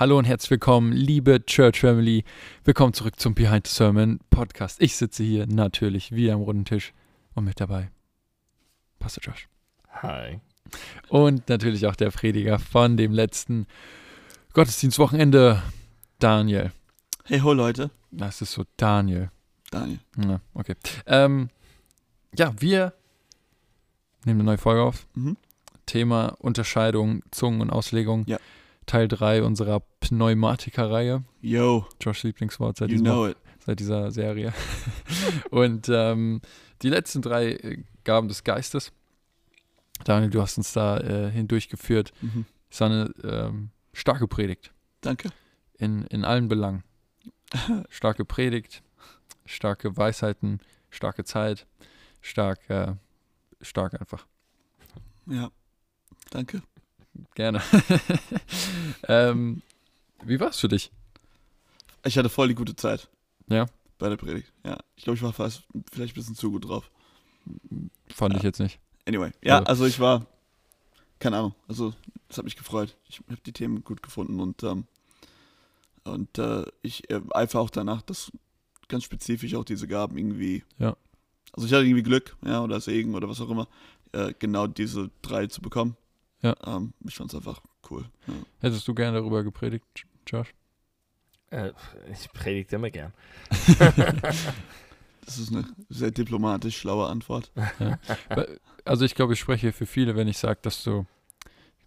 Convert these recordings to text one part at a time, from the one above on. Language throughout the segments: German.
Hallo und herzlich willkommen, liebe Church Family. Willkommen zurück zum Behind the Sermon Podcast. Ich sitze hier natürlich wieder am runden Tisch und mit dabei Pastor Josh. Hi. Und natürlich auch der Prediger von dem letzten Gottesdienstwochenende, Daniel. Hey ho Leute. Das ist so Daniel. Daniel. Ja, okay. Ähm, ja, wir nehmen eine neue Folge auf. Mhm. Thema Unterscheidung, Zungen und Auslegung. Ja. Teil 3 unserer Pneumatiker-Reihe. Yo, Josh Lieblingswort seit, you diesem seit dieser Serie. und ähm, die letzten drei äh, Gaben des Geistes. Daniel, du hast uns da äh, hindurchgeführt. Mhm. War eine ähm, starke Predigt Danke. in, in allen Belangen. Starke Predigt, starke Weisheiten, starke Zeit, stark, äh, stark einfach. Ja. Danke. Gerne. ähm, wie war es für dich? Ich hatte voll die gute Zeit. Ja? Bei der Predigt. Ja. Ich glaube, ich war fast vielleicht ein bisschen zu gut drauf. Fand ich Ja. jetzt nicht. Anyway. Ja, Also- also ich war, keine Ahnung, also es hat mich gefreut. Ich habe die Themen gut gefunden und, ähm, und äh, ich äh, eifere auch danach, dass ganz spezifisch auch diese Gaben irgendwie, Ja. also ich hatte irgendwie Glück, ja, oder Segen oder was auch immer, äh, genau diese drei zu bekommen. Ja. Ähm, ich fand es einfach cool. Ja. Hättest du gerne darüber gepredigt, Josh? Äh, ich predigte immer gern. Das ist eine sehr diplomatisch schlaue Antwort. Also ich glaube, ich spreche für viele, wenn ich sage, dass du,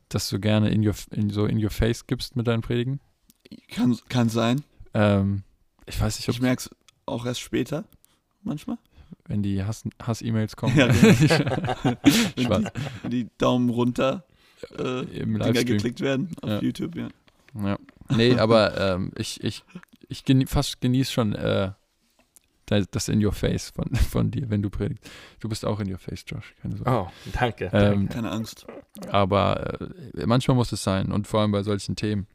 dass du gerne in your, in, so in your face gibst mit deinen Predigen. Kann, kann sein. Ähm, ich weiß nicht, ob Ich merke es auch erst später, manchmal. wenn die Hass- Hass-E-Mails kommen. Ja, Wenn Spaß. die, wenn die Daumen runter äh, Im Dinger geklickt werden auf Ja. YouTube, ja. Ja. Nee, aber ähm, ich, ich, ich genie fast genieße schon äh, das das in your face von, von dir, wenn du predigst. Du bist auch in your face, Josh. Keine Sorge. Oh, danke. Ähm, Keine Angst. Aber äh, manchmal muss es sein und vor allem bei solchen Themen.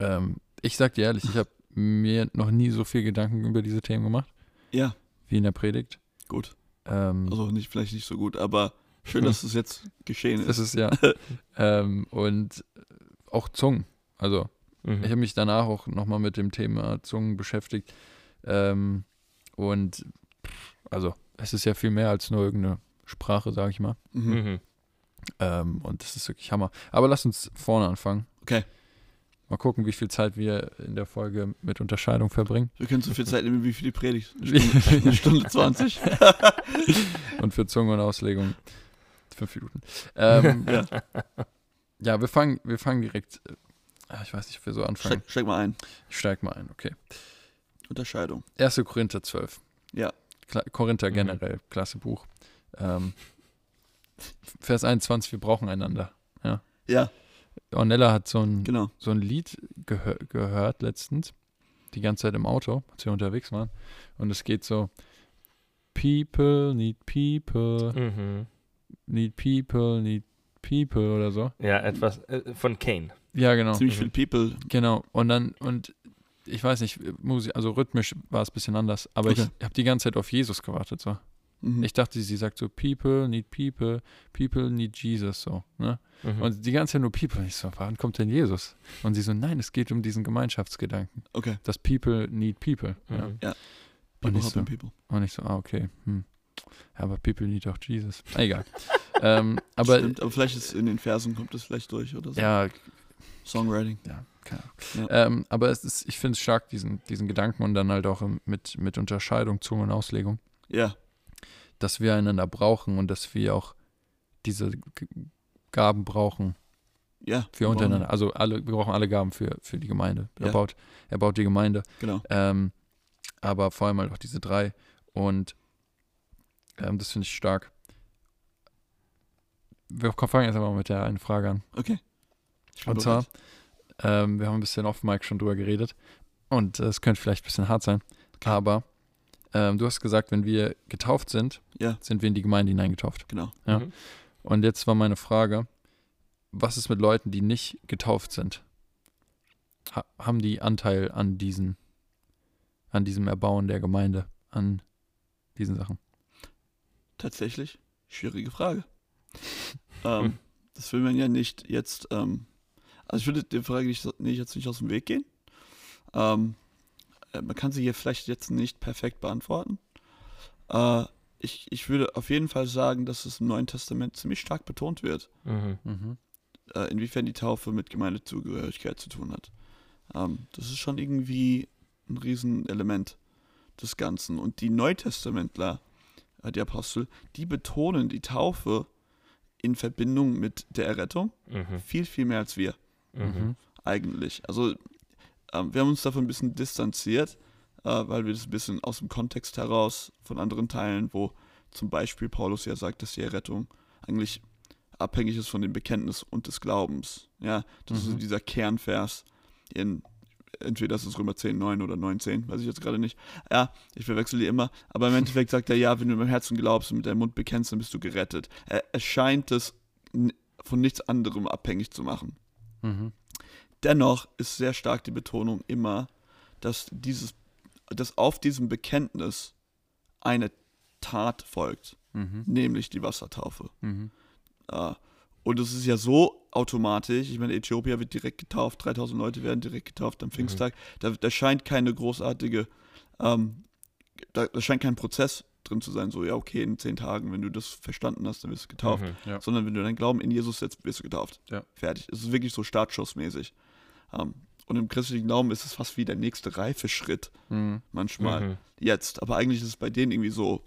Ähm, ich sag dir ehrlich, ich habe mir noch nie so viel Gedanken über diese Themen gemacht Ja, wie in der Predigt. gut. Ähm, Also nicht, vielleicht nicht so gut, aber schön, dass es jetzt geschehen das ist. ist ja. ähm, und auch Zungen. Also Mhm. ich habe mich danach auch nochmal mit dem Thema Zungen beschäftigt. Ähm, und also es ist ja viel mehr als nur irgendeine Sprache, sage ich mal. Mhm. Mhm. Ähm, und das ist wirklich Hammer. Aber lass uns vorne anfangen. Okay. Mal gucken, wie viel Zeit wir in der Folge mit Unterscheidung verbringen. Wir können so viel Zeit nehmen wie für die Predigt. Eine Stunde, eine Stunde 20. Und für Zunge und Auslegung fünf Minuten. Ähm, Ja. ja, wir fangen, wir fangen direkt. äh, ah, Ich weiß nicht, ob wir so anfangen. Steig, steig mal ein. Ich steig mal ein, okay. Unterscheidung. 1. Korinther 12. Ja. Kla Korinther Mhm. generell, klasse Buch. Ähm, Vers 21, wir brauchen einander. Ja, Ornella hat so ein, genau. so ein Lied gehör gehört letztens, die ganze Zeit im Auto, als wir unterwegs waren. Und es geht so: People need people, Mhm. Need people, need people oder so. Ja, etwas äh, von Kane. Ja, genau. Ziemlich viel People. Genau. Und dann, und ich weiß nicht, Musik, also rhythmisch war es ein bisschen anders, aber Okay. ich habe die ganze Zeit auf Jesus gewartet. So. Mhm. Ich dachte, sie sagt so: People need people, people need Jesus, so. Ne? Mhm. Und die ganze Zeit nur People. Und ich so, wann kommt denn Jesus? Und sie so, nein, es geht um diesen Gemeinschaftsgedanken. Okay. dass People need people. Ja. Mhm. Und People ich, so, helping people. und ich so, ah, okay. Hm. Ja, aber People need auch Jesus. Egal. ähm, aber Stimmt, aber vielleicht ist in den Versen kommt es vielleicht durch oder so. ja, Songwriting. ja, keine Ahnung. Ja. Ähm, aber es ist, ich finde es stark, diesen, diesen Gedanken und dann halt auch mit, mit Unterscheidung, Zunge und Auslegung, Ja, dass wir einander brauchen und dass wir auch diese Gaben brauchen ja. für untereinander. Also alle, wir brauchen alle Gaben für, für die Gemeinde. Er, Ja. baut, er baut die Gemeinde. Genau. Ähm, aber vor allem halt auch diese drei. Und ähm, das finde ich stark. Wir fangen jetzt aber mal mit der einen Frage an. Okay. Und zwar, ähm, wir haben ein bisschen off Mike schon drüber geredet. Und äh, es könnte vielleicht ein bisschen hart sein. Aber ähm, du hast gesagt, wenn wir getauft sind, Ja, sind wir in die Gemeinde hineingetauft. genau. ja. Mhm. Und jetzt war meine Frage, was ist mit Leuten, die nicht getauft sind? Ha haben die Anteil an diesen, an diesem Erbauen der Gemeinde, an diesen Sachen? Tatsächlich, schwierige Frage. ähm, das will man ja nicht jetzt, ähm, Also ich würde der Frage nicht, nee, jetzt nicht aus dem Weg gehen. Ähm, äh, man kann sie hier vielleicht jetzt nicht perfekt beantworten. Äh, ich, ich würde auf jeden Fall sagen, dass es im Neuen Testament ziemlich stark betont wird, Mhm. Mhm. äh, inwiefern die Taufe mit Gemeindezugehörigkeit zu tun hat. Ähm, das ist schon irgendwie ein Riesenelement des Ganzen. Und die Neutestamentler, die Apostel, die betonen die Taufe in Verbindung mit der Errettung Mhm. viel, viel mehr als wir Mhm. eigentlich. Also ähm, wir haben uns davon ein bisschen distanziert, äh, weil wir das ein bisschen aus dem Kontext heraus von anderen Teilen, wo zum Beispiel Paulus ja sagt, dass die Errettung eigentlich abhängig ist von dem Bekenntnis und des Glaubens. Ja, das ist Mhm. dieser Kernvers in entweder das ist Römer 10, 9 oder 9, 10, weiß ich jetzt gerade nicht. Ja, ich verwechsel die immer. Aber im Endeffekt sagt er, ja, wenn du mit dem Herzen glaubst und mit deinem Mund bekennst, dann bist du gerettet. Er, er scheint es von nichts anderem abhängig zu machen. Mhm. Dennoch ist sehr stark die Betonung immer, dass dieses, dass auf diesem Bekenntnis eine Tat folgt, Mhm. nämlich die Wassertaufe. Mhm. Äh, und es ist ja so automatisch, ich meine, Äthiopia wird direkt getauft, 3000 Leute werden direkt getauft am Pfingsttag. Da, da scheint keine großartige, ähm, da, da scheint kein Prozess drin zu sein, so, ja, okay, in zehn Tagen, wenn du das verstanden hast, dann wirst du getauft. Mhm. Ja. Sondern wenn du deinen Glauben in Jesus setzt, wirst du getauft. Ja. Fertig. Es ist wirklich so startschussmäßig. Ähm, und im christlichen Glauben ist es fast wie der nächste Reifeschritt Mhm. manchmal Mhm. jetzt. Aber eigentlich ist es bei denen irgendwie so,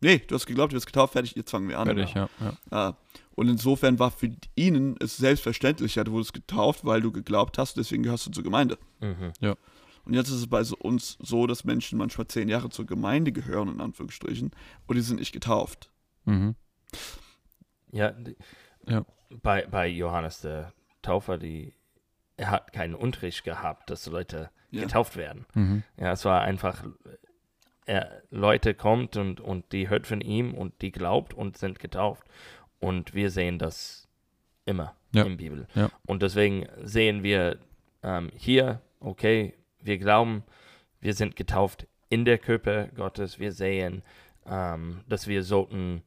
nee, du hast geglaubt, du wirst getauft, fertig, jetzt fangen wir an. Fertig, ja. ja. Ja. Und insofern war für ihnen es selbstverständlicher, du wurdest getauft, weil du geglaubt hast, deswegen gehörst du zur Gemeinde. Mhm. Und jetzt ist es bei uns so, dass Menschen manchmal zehn Jahre zur Gemeinde gehören, in Anführungsstrichen, und die sind nicht getauft. Mhm. Ja, Ja. Bei, bei Johannes der Täufer, die, er hat keinen Unterricht gehabt, dass Leute Ja. getauft werden. Mhm. Ja, es war einfach, er, Leute kommt und, und die hört von ihm und die glaubt und sind getauft. Und wir sehen das immer Ja. in der Bibel. Ja. Und deswegen sehen wir ähm, hier, okay, wir glauben, wir sind getauft in der Körper Gottes. Wir sehen, ähm, dass wir sollten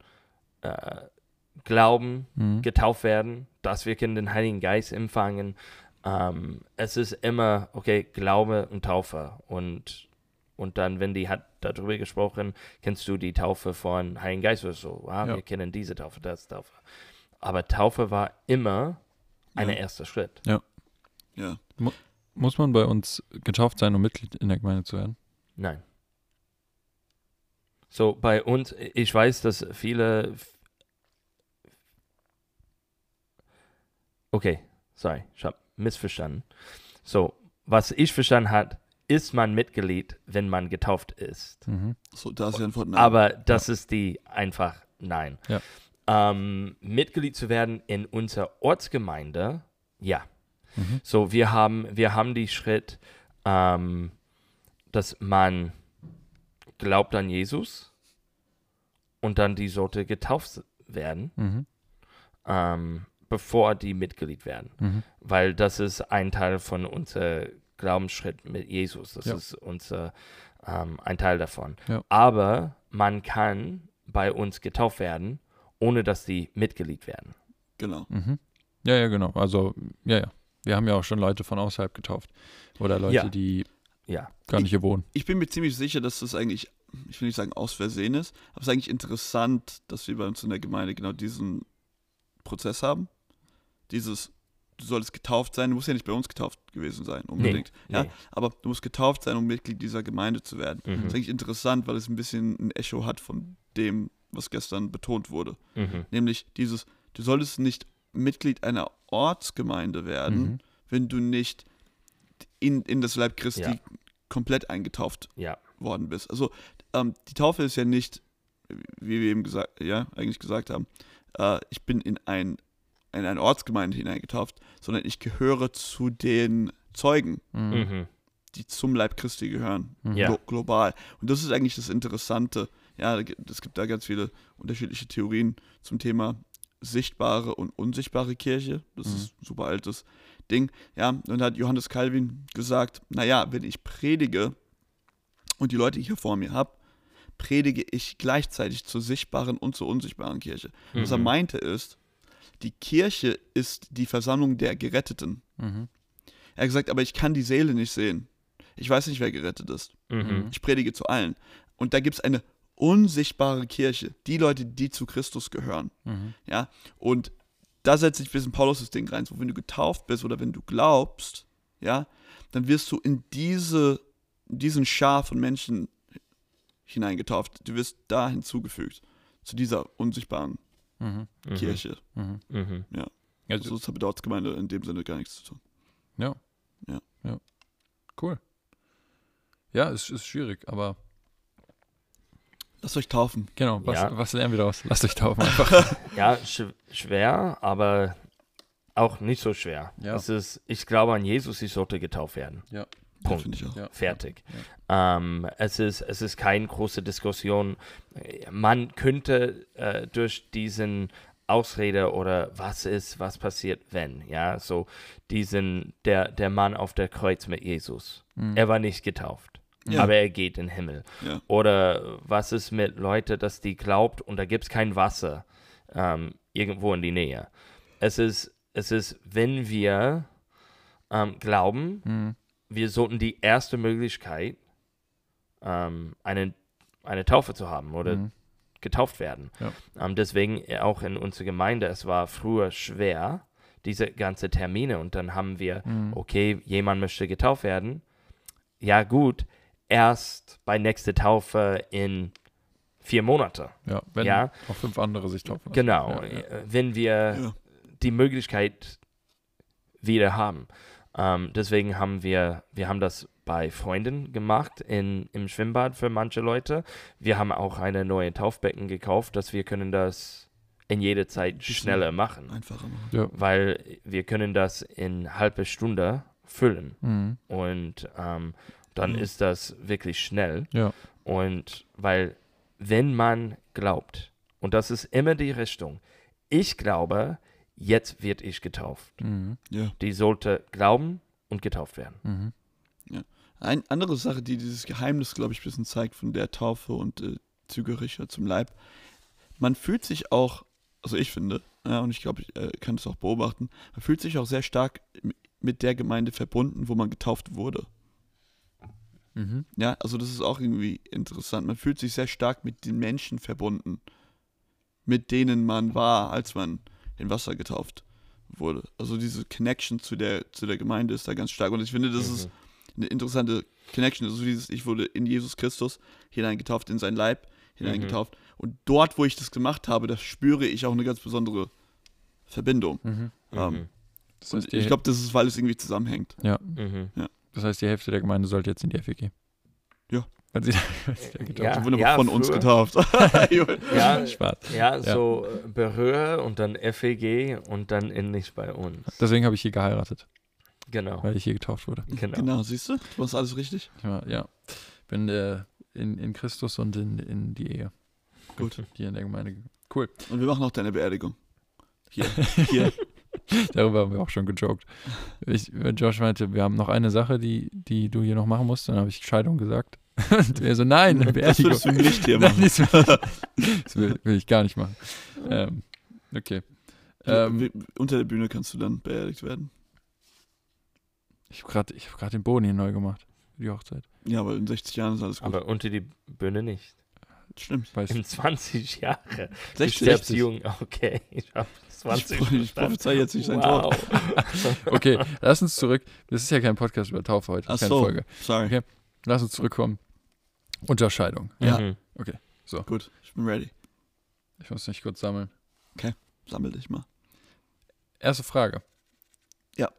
äh, glauben, Mhm. getauft werden, dass wir können den Heiligen Geist empfangen. Ähm, es ist immer, okay, Glaube und Taufe. Und, und dann, wenn die hat darüber gesprochen, kennst du die Taufe von Heiligen Geist oder so. Ah, Ja. wir kennen diese Taufe, das Taufe. Aber Taufe war immer ein Ja. erster Schritt. Ja. Muss man bei uns getauft sein, um Mitglied in der Gemeinde zu werden? Nein. So, bei uns, ich weiß, dass viele. Okay, sorry, ich habe missverstanden. So, was ich verstanden hat, ist man Mitglied, wenn man getauft ist. Mhm. So, da ist die Antwort nein. Aber das ist die einfach Nein. Ja. Ähm, Mitglied zu werden in unserer Ortsgemeinde, ja. Mhm. So, wir haben, wir haben die Schritt, ähm, dass man glaubt an Jesus und dann die sollte getauft werden, Mhm. ähm, bevor die Mitglied werden. Mhm. Weil das ist ein Teil von unserem Glaubensschritt mit Jesus. Das Ja. ist unser, ähm, ein Teil davon. Ja. Aber man kann bei uns getauft werden, ohne dass die Mitglied werden. Genau. Mhm. Ja, ja, genau. Also, ja, ja. Wir haben ja auch schon Leute von außerhalb getauft. Oder Leute, Ja. die Ja. gar nicht hier wohnen. Ich bin mir ziemlich sicher, dass das eigentlich, ich will nicht sagen aus Versehen ist, aber es ist eigentlich interessant, dass wir bei uns in der Gemeinde genau diesen Prozess haben. Dieses, du solltest getauft sein, du musst ja nicht bei uns getauft gewesen sein, unbedingt. Ja, nee. aber du musst getauft sein, um Mitglied dieser Gemeinde zu werden. Mhm. Das ist eigentlich interessant, weil es ein bisschen ein Echo hat von dem, was gestern betont wurde. Mhm. Nämlich dieses, du solltest nicht Mitglied einer Ortsgemeinde werden, Mhm. wenn du nicht in, in das Leib Christi Ja. komplett eingetauft Ja. worden bist. Also ähm, die Taufe ist ja nicht, wie wir eben gesagt, ja, eigentlich gesagt haben, äh, ich bin in ein in eine Ortsgemeinde hineingetauft, sondern ich gehöre zu den Zeugen, Mhm. Mhm. die zum Leib Christi gehören, Mhm. Ja. glo global. Und das ist eigentlich das Interessante. Ja, es gibt da ganz viele unterschiedliche Theorien zum Thema sichtbare und unsichtbare Kirche. Das Mhm. ist ein super altes Ding. Ja, und da hat Johannes Calvin gesagt, naja, wenn ich predige und die Leute hier vor mir habe, predige ich gleichzeitig zur sichtbaren und zur unsichtbaren Kirche. Was er Mhm. meinte ist, die Kirche ist die Versammlung der Geretteten. Mhm. Er hat gesagt, aber ich kann die Seele nicht sehen. Ich weiß nicht, wer gerettet ist. Mhm. Ich predige zu allen. Und da gibt es eine unsichtbare Kirche, die Leute, die zu Christus gehören. Mhm. Ja, und da setzt sich ein bisschen Paulus das Ding rein. So, wenn du getauft bist oder wenn du glaubst, ja, dann wirst du in diese, in diesen Schar von Menschen hineingetauft. Du wirst da hinzugefügt, zu dieser unsichtbaren Mhm. Kirche. Mhm. Mhm. Also, Also, das hat mit der Ortsgemeinde in dem Sinne gar nichts zu tun. ja. Ja. Ja. Cool. Ja, es ist schwierig, aber Lasst euch taufen. genau, was, Ja. was lernen wir daraus? Lasst euch taufen einfach. Ja, sch schwer, aber auch nicht so schwer. Ja. Es ist, ich glaube an Jesus, ich sollte getauft werden. Ja, Punkt. finde ich auch. Ja. Fertig. Ähm, es, ist, es ist keine große Diskussion. Man könnte äh, durch diesen Ausrede oder was ist, was passiert, wenn, ja, so diesen, der, der Mann auf der Kreuz mit Jesus. Mhm. Er war nicht getauft, Ja. aber er geht in den Himmel. Ja. Oder was ist mit Leuten, dass die glaubt und da gibt es kein Wasser ähm, irgendwo in die Nähe. Es ist, es ist, wenn wir ähm, glauben, Mhm. Wir sollten die erste Möglichkeit, ähm, eine, eine Taufe zu haben oder Mhm. getauft werden. Ja. Ähm, deswegen auch in unserer Gemeinde, es war früher schwer, diese ganze Termine und dann haben wir, Mhm. okay, jemand möchte getauft werden. Ja gut, erst bei nächster Taufe in vier Monate. Ja, wenn Ja. auch fünf andere sich taufen. Genau, Ja, ja. äh, wenn wir die Möglichkeit wieder haben. Ähm, deswegen haben wir, wir haben das bei Freunden gemacht in, im Schwimmbad für manche Leute. Wir haben auch eine neue Taufbecken gekauft, dass wir können das in jeder Zeit schneller machen, Einfacher machen. Ja. weil wir können das in halbe Stunde füllen Mhm. und ähm, dann Mhm. ist das wirklich schnell. Ja. Und weil, wenn man glaubt, und das ist immer die Richtung, ich glaube, jetzt wird ich getauft. Mhm. Ja. Die sollte glauben und getauft werden. Mhm. Eine andere Sache, die dieses Geheimnis, glaube ich, ein bisschen zeigt von der Taufe und äh, Zügericher zum Leib. Man fühlt sich auch, also ich finde, ja, und ich glaube, ich äh, kann es auch beobachten, man fühlt sich auch sehr stark mit der Gemeinde verbunden, wo man getauft wurde. Mhm. Ja, also das ist auch irgendwie interessant. Man fühlt sich sehr stark mit den Menschen verbunden, mit denen man war, als man in Wasser getauft wurde. Also diese Connection zu der, zu der Gemeinde ist da ganz stark. Und ich finde, das ist Mhm. eine interessante Connection. Also dieses, ich wurde in Jesus Christus hineingetauft, in sein Leib hineingetauft. Und dort, wo ich das gemacht habe, da spüre ich auch eine ganz besondere Verbindung. Mhm. Ähm, Mhm. Das, und heißt, die, ich glaube, das ist, weil es irgendwie zusammenhängt. ja, Mhm. das heißt, die Hälfte der Gemeinde sollte jetzt in die FEG. Ja. Weil sie da getauft Ja. Sie wurden aber von uns früher. getauft. Ja, Spaß. ja, so äh, Berühre und dann FEG und dann endlich bei uns. Deswegen habe ich hier geheiratet, Genau. weil ich hier getauft wurde. Genau. genau, siehst du? Du machst alles richtig. Ich war, ja, bin äh, in, in Christus und in, in die Ehe. Gut. Hier in der Gemeinde. Cool. Und wir machen auch deine Beerdigung. Hier. Hier. Darüber haben wir auch schon gejoked. Ich, Josh meinte, wir haben noch eine Sache, die, die du hier noch machen musst. Dann habe ich Scheidung gesagt. Und er so, nein, eine Das würdest du nicht hier Nein, machen. das will, das will, will ich gar nicht machen. Ähm, okay. Ähm, unter der Bühne kannst du dann beerdigt werden. ich habe gerade hab grad den Boden hier neu gemacht. Für die Hochzeit. Ja, weil in 60 Jahren ist alles gut. Aber unter die Bühne nicht. Stimmt. Weiß In 20 Jahre. Du 60. stirbst jung. Okay, ich habe Ich, 20 pro- ich verstanden. prophezei jetzt nicht sein wow. Tod. Okay, lass uns zurück. Das ist ja kein Podcast über Taufe heute. Ach keine so. Folge. Sorry. Okay. Lass uns zurückkommen. Unterscheidung. Ja. Mhm. Gut, ich bin ready. Ich muss mich kurz sammeln. Sammel dich mal. Erste Frage. Ja.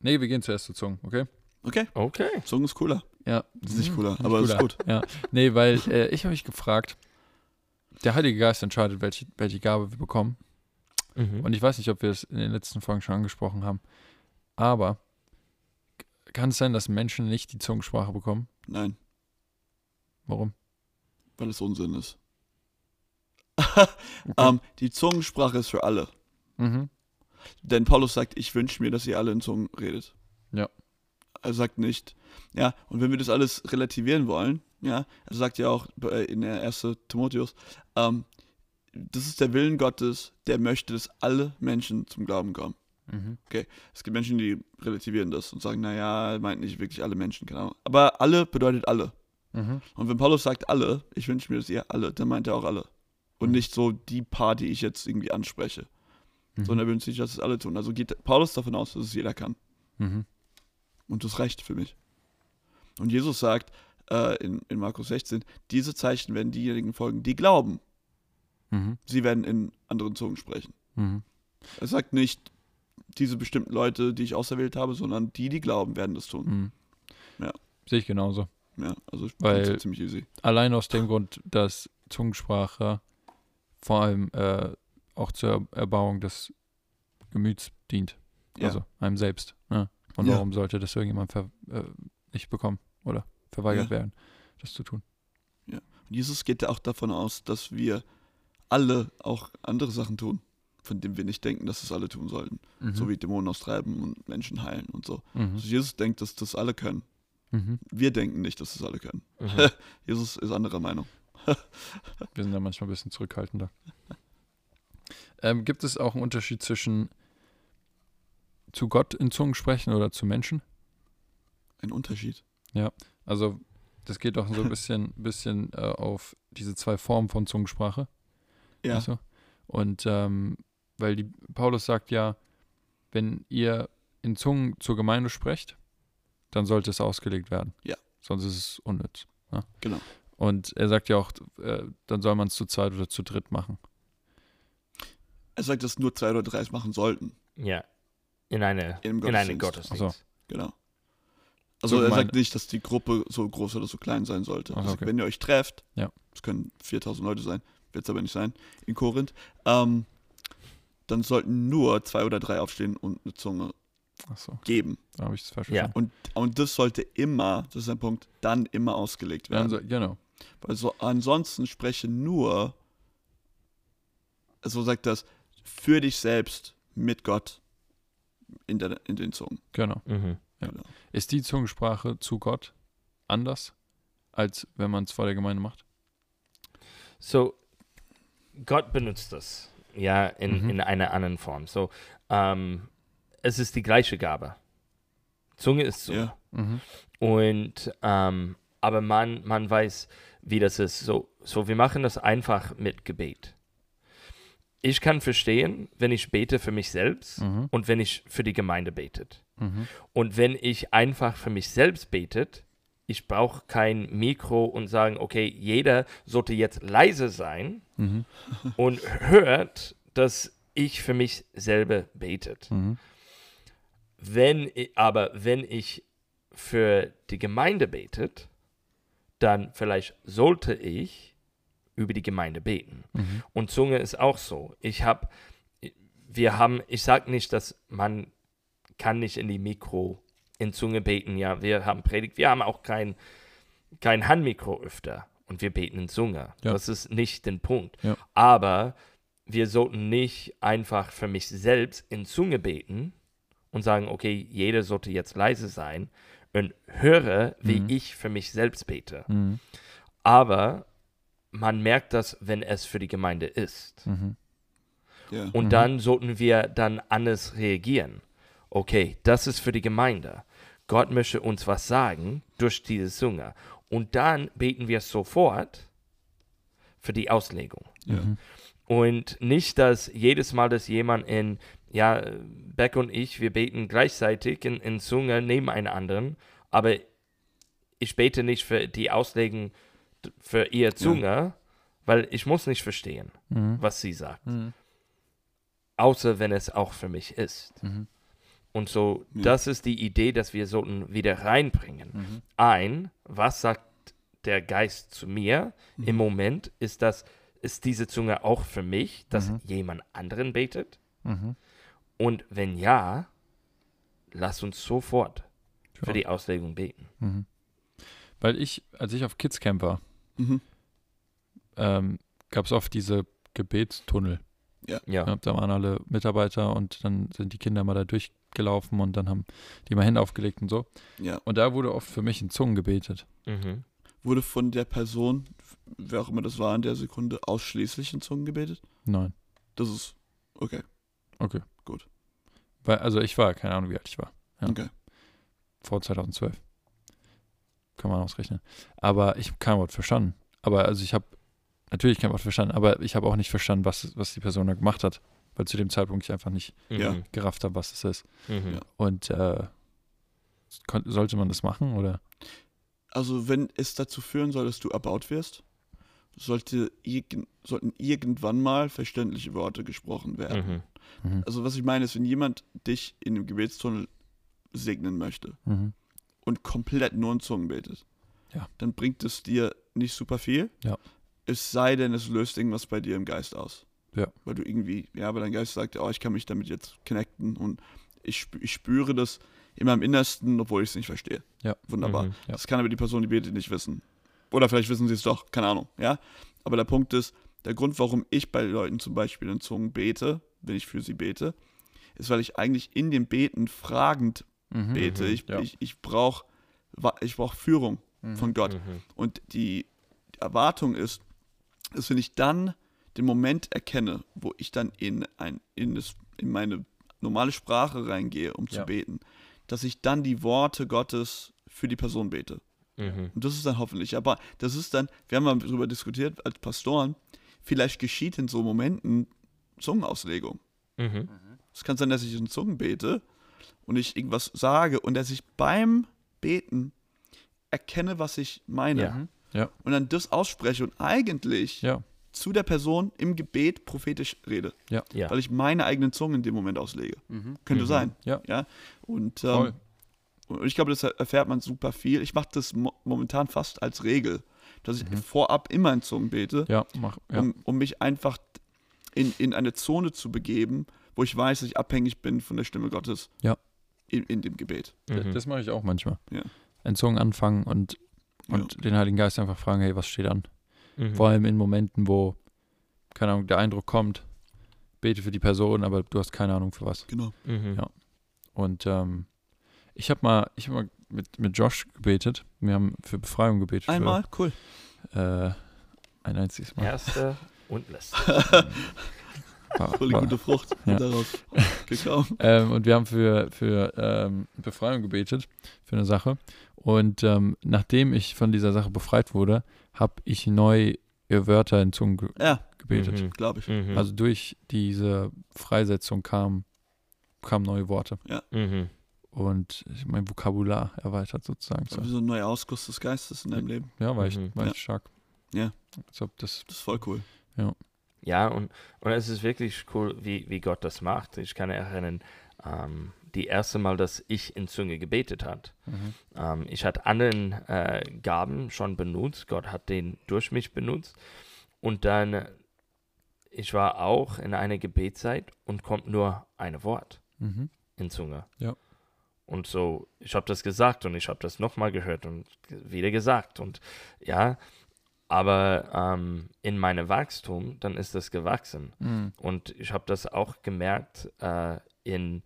Nee, wir gehen zuerst zu Zungen, okay? Okay, Okay. Zungen ist cooler. Ja. Ist nicht cooler, Nicht aber ist cooler. gut. Ja. Nee, weil äh, ich habe mich gefragt, der Heilige Geist entscheidet, welche, welche Gabe wir bekommen. Mhm. Und ich weiß nicht, ob wir es in den letzten Folgen schon angesprochen haben. Aber kann es sein, dass Menschen nicht die Zungensprache bekommen? Nein, Warum? weil es Unsinn ist. Okay. Ähm, die Zungensprache ist für alle. mhm. Denn Paulus sagt, ich wünsche mir, dass ihr alle in Zungen redet. Ja. Er sagt nicht, ja, und wenn wir das alles relativieren wollen, ja, er sagt ja auch in der 1. Timotheus, ähm, das ist der Willen Gottes, der möchte, dass alle Menschen zum Glauben kommen. Mhm. Es gibt Menschen, die relativieren das und sagen, naja, er meint nicht wirklich alle Menschen, keine Ahnung. Aber alle bedeutet alle. Mhm. Und wenn Paulus sagt alle, ich wünsche mir, dass ihr alle, dann meint er auch alle. Und Mhm. nicht so die paar, die ich jetzt irgendwie anspreche. Mhm. Sondern er wünscht sich, dass es alle tun. Also geht Paulus davon aus, dass es jeder kann. Mhm. Und das reicht für mich. Und Jesus sagt äh, in, in Markus 16, diese Zeichen werden diejenigen folgen, die glauben. Mhm. Sie werden in anderen Zungen sprechen. Mhm. Er sagt nicht, diese bestimmten Leute, die ich auserwählt habe, sondern die, die glauben, werden das tun. Mhm. Ja. Sehe ich genauso. Ja, also ich Weil- find's ziemlich easy. Allein aus dem Grund, dass Zungensprache vor allem äh, auch zur Erbauung des Gemüts dient. Ja. Also einem selbst. Ja. Und Ja. warum sollte das irgendjemand ver äh, nicht bekommen oder verweigert Ja. werden, das zu tun? Jesus geht ja auch davon aus, dass wir alle auch andere Sachen tun, von denen wir nicht denken, dass es alle tun sollten. Mhm. So wie Dämonen austreiben und Menschen heilen und so. Mhm. Also Jesus denkt, dass das alle können. Mhm. Wir denken nicht, dass das alle können. Mhm. Jesus ist anderer Meinung. Wir sind da manchmal ein bisschen zurückhaltender. ähm, gibt es auch einen Unterschied zwischen zu Gott in Zungen sprechen oder zu Menschen? Ein Unterschied. Also das geht doch so ein bisschen, bisschen äh, auf diese zwei Formen von Zungensprache. Ja. du? Und ähm, weil die Paulus sagt ja, wenn ihr in Zungen zur Gemeinde sprecht, dann sollte es ausgelegt werden. Ja. Sonst ist es unnütz. Ne? Genau. Und er sagt ja auch, äh, dann soll man es zu zweit oder zu dritt machen. Er sagt, dass nur zwei oder drei es machen sollten. Ja. In eine, Im in eine Gottesdienst. Ach Genau. Also Zur er sagt nicht, dass die Gruppe so groß oder so klein sein sollte. Sagt, okay. Wenn ihr euch trefft, Ja. es können 4000 Leute sein, wird es aber nicht sein, in Korinth, ähm, dann sollten nur zwei oder drei aufstehen und eine Zunge Achso, geben. da habe ich es falsch Ja. verstanden. Und, und das sollte immer, das ist ein Punkt, dann immer ausgelegt werden. also, genau. Weil so, ansonsten spreche nur, so sagt das, für dich selbst mit Gott in, der, in den Zungen. Genau. Mhm. Ja. Genau. Ist die Zungensprache zu Gott anders, als wenn man es vor der Gemeinde macht? So, Gott benutzt das, ja, in, Mhm. in einer anderen Form. So, ähm, es ist die gleiche Gabe. Zunge ist Zunge. Ja. Mhm. Und, ähm, aber man, man weiß, wie das ist. So, so, wir machen das einfach mit Gebet. Ich kann verstehen, wenn ich bete für mich selbst Mhm. und wenn ich für die Gemeinde betet. Mhm. Und wenn ich einfach für mich selbst betet, ich brauche kein Mikro und sagen, okay, jeder sollte jetzt leise sein Mhm. und hört, dass ich für mich selber betet. Mhm. Wenn aber wenn ich für die Gemeinde betet, dann vielleicht sollte ich über die Gemeinde beten. Mhm. Und Zunge ist auch so. Ich habe, wir haben, ich sage nicht, dass man kann nicht in die Mikro in Zunge beten. Ja, wir haben Predigt, wir haben auch kein, kein Handmikro öfter und wir beten in Zunge. Ja. Das ist nicht den Punkt. Ja. Aber wir sollten nicht einfach für mich selbst in Zunge beten und sagen, okay, jeder sollte jetzt leise sein und höre, wie Mhm. ich für mich selbst bete. Mhm. Aber man merkt das, wenn es für die Gemeinde ist. Mhm. Ja. Und Mhm. dann sollten wir dann anders reagieren. Okay, das ist für die Gemeinde. Gott möchte uns was sagen durch diese Zunge. Und dann beten wir sofort für die Auslegung. Ja. Mhm. Und nicht, dass jedes Mal, dass jemand in, ja, Beck und ich, wir beten gleichzeitig in, in Zunge neben einem anderen, aber ich bete nicht für die Auslegung für ihr Zunge, weil ich muss nicht verstehen, Mhm. was sie sagt. Mhm. Außer wenn es auch für mich ist. Mhm. Und so, Ja. das ist die Idee, dass wir sollten wieder reinbringen. Mhm. Ein, was sagt der Geist zu mir Mhm. im Moment? Ist das, ist diese Zunge auch für mich, dass Mhm. jemand anderen betet? Mhm. Und wenn ja, lass uns sofort Ja. für die Auslegung beten. Mhm. Weil ich, als ich auf Kidscamp war, Mhm. ähm, gab es oft diese Gebetstunnel. Ja. Ja, da waren alle Mitarbeiter und dann sind die Kinder mal da durchgelaufen und dann haben die mal Hände aufgelegt und so. ja. Und da wurde oft für mich in Zungen gebetet. Mhm. wurde von der Person, wer auch immer das war in der Sekunde, ausschließlich in Zungen gebetet? Nein. Das ist okay. Okay. Gut. Weil, also ich war, keine Ahnung, wie alt ich war. Ja. Okay. Vor 2012. Kann man ausrechnen. Aber ich habe kein Wort verstanden. Aber also ich habe natürlich kein Wort verstanden, aber ich habe auch nicht verstanden, was, was die Person da gemacht hat. Weil zu dem Zeitpunkt ich einfach nicht Ja. Mhm. gerafft habe, was es ist. Mhm. Und äh, sollte man das machen oder? Also, wenn es dazu führen soll, dass du erbaut wirst, sollte irgend, sollten irgendwann mal verständliche Worte gesprochen werden. Mhm. Mhm. Also, was ich meine, ist, wenn jemand dich in einem Gebetstunnel segnen möchte Mhm. und komplett nur in Zungen betet, Ja. dann bringt es dir nicht super viel. Ja. Es sei denn, es löst irgendwas bei dir im Geist aus. Ja. Weil du irgendwie, ja, weil dein Geist sagt, oh, ich kann mich damit jetzt connecten und ich, ich spüre das in meinem Innersten, obwohl ich es nicht verstehe. Ja. Wunderbar. Mhm. Ja. Das kann aber die Person, die betet, nicht wissen. Oder vielleicht wissen sie es doch, keine Ahnung, ja. Aber der Punkt ist, der Grund, warum ich bei Leuten zum Beispiel in Zungen bete, wenn ich für sie bete, ist, weil ich eigentlich in dem Beten fragend Mhm. bete. Ich, ja. ich, ich brauche ich brauch Führung Mhm. von Gott. Mhm. Und die Erwartung ist, dass wenn ich dann den Moment erkenne, wo ich dann in, ein, in, das, in meine normale Sprache reingehe, um zu Ja. beten, dass ich dann die Worte Gottes für die Person bete. Mhm. Und das ist dann hoffentlich. Aber das ist dann, wir haben mal darüber diskutiert als Pastoren, vielleicht geschieht in so Momenten Zungenauslegung. Mhm. Es kann sein, dass ich in Zungen bete und ich irgendwas sage und dass ich beim Beten erkenne, was ich meine. Ja. Ja. Und dann das ausspreche und eigentlich Ja. Zu der Person im Gebet prophetisch rede. Ja. Weil ich meine eigenen Zungen in dem Moment auslege. Könnte Mhm. sein. Ja. ja? Und, ähm, und ich glaube, das erfährt man super viel. Ich mache das mo momentan fast als Regel, dass ich Mhm. vorab immer in Zungen bete, Ja, mach. Ja. um, um mich einfach in, in eine Zone zu begeben, wo ich weiß, dass ich abhängig bin von der Stimme Gottes Ja. in, in dem Gebet. D- Mhm. Das mache ich auch manchmal. Ja. In Zungen anfangen und, und den Heiligen Geist einfach fragen, hey, was steht an? Mhm. Vor allem in Momenten, wo, keine Ahnung, der Eindruck kommt, bete für die Person, aber du hast keine Ahnung für was. Genau. Mhm. Ja. Und ähm, ich habe mal, ich habe mal mit, mit Josh gebetet. Wir haben für Befreiung gebetet. Einmal, cool. Für, äh, ein einziges Mal. Erste und letzte. War, Voll die gute Frucht Ja. daraus gekommen. ähm, und wir haben für, für ähm, Befreiung gebetet, für eine Sache. Und ähm, nachdem ich von dieser Sache befreit wurde, habe ich neu Wörter in Zungen ge Ja, gebetet. Mhm. glaube ich. Mhm. Also durch diese Freisetzung kam, kamen neue Worte. Mhm. Und ich mein Vokabular erweitert sozusagen. So. So. Ein neuer Ausguss des Geistes in deinem Leben. Ja, war echt, Mhm. war Ja. stark. Ja. Als ob das, Das ist voll cool. Ja, und, und es ist wirklich cool, wie, wie Gott das macht. Ich kann erinnern, ähm, die erste Mal, dass ich in Zunge gebetet hat. mhm. Ähm, ich hatte anderen äh, Gaben schon benutzt. Gott hat den durch mich benutzt. Und dann, ich war auch in einer Gebetszeit und kommt nur ein Wort Mhm. in Zunge. Ja. Und so, ich habe das gesagt und ich habe das nochmal gehört und wieder gesagt. Und ja, aber ähm, in meinem Wachstum, dann ist das gewachsen. Mhm. Und ich habe das auch gemerkt äh, in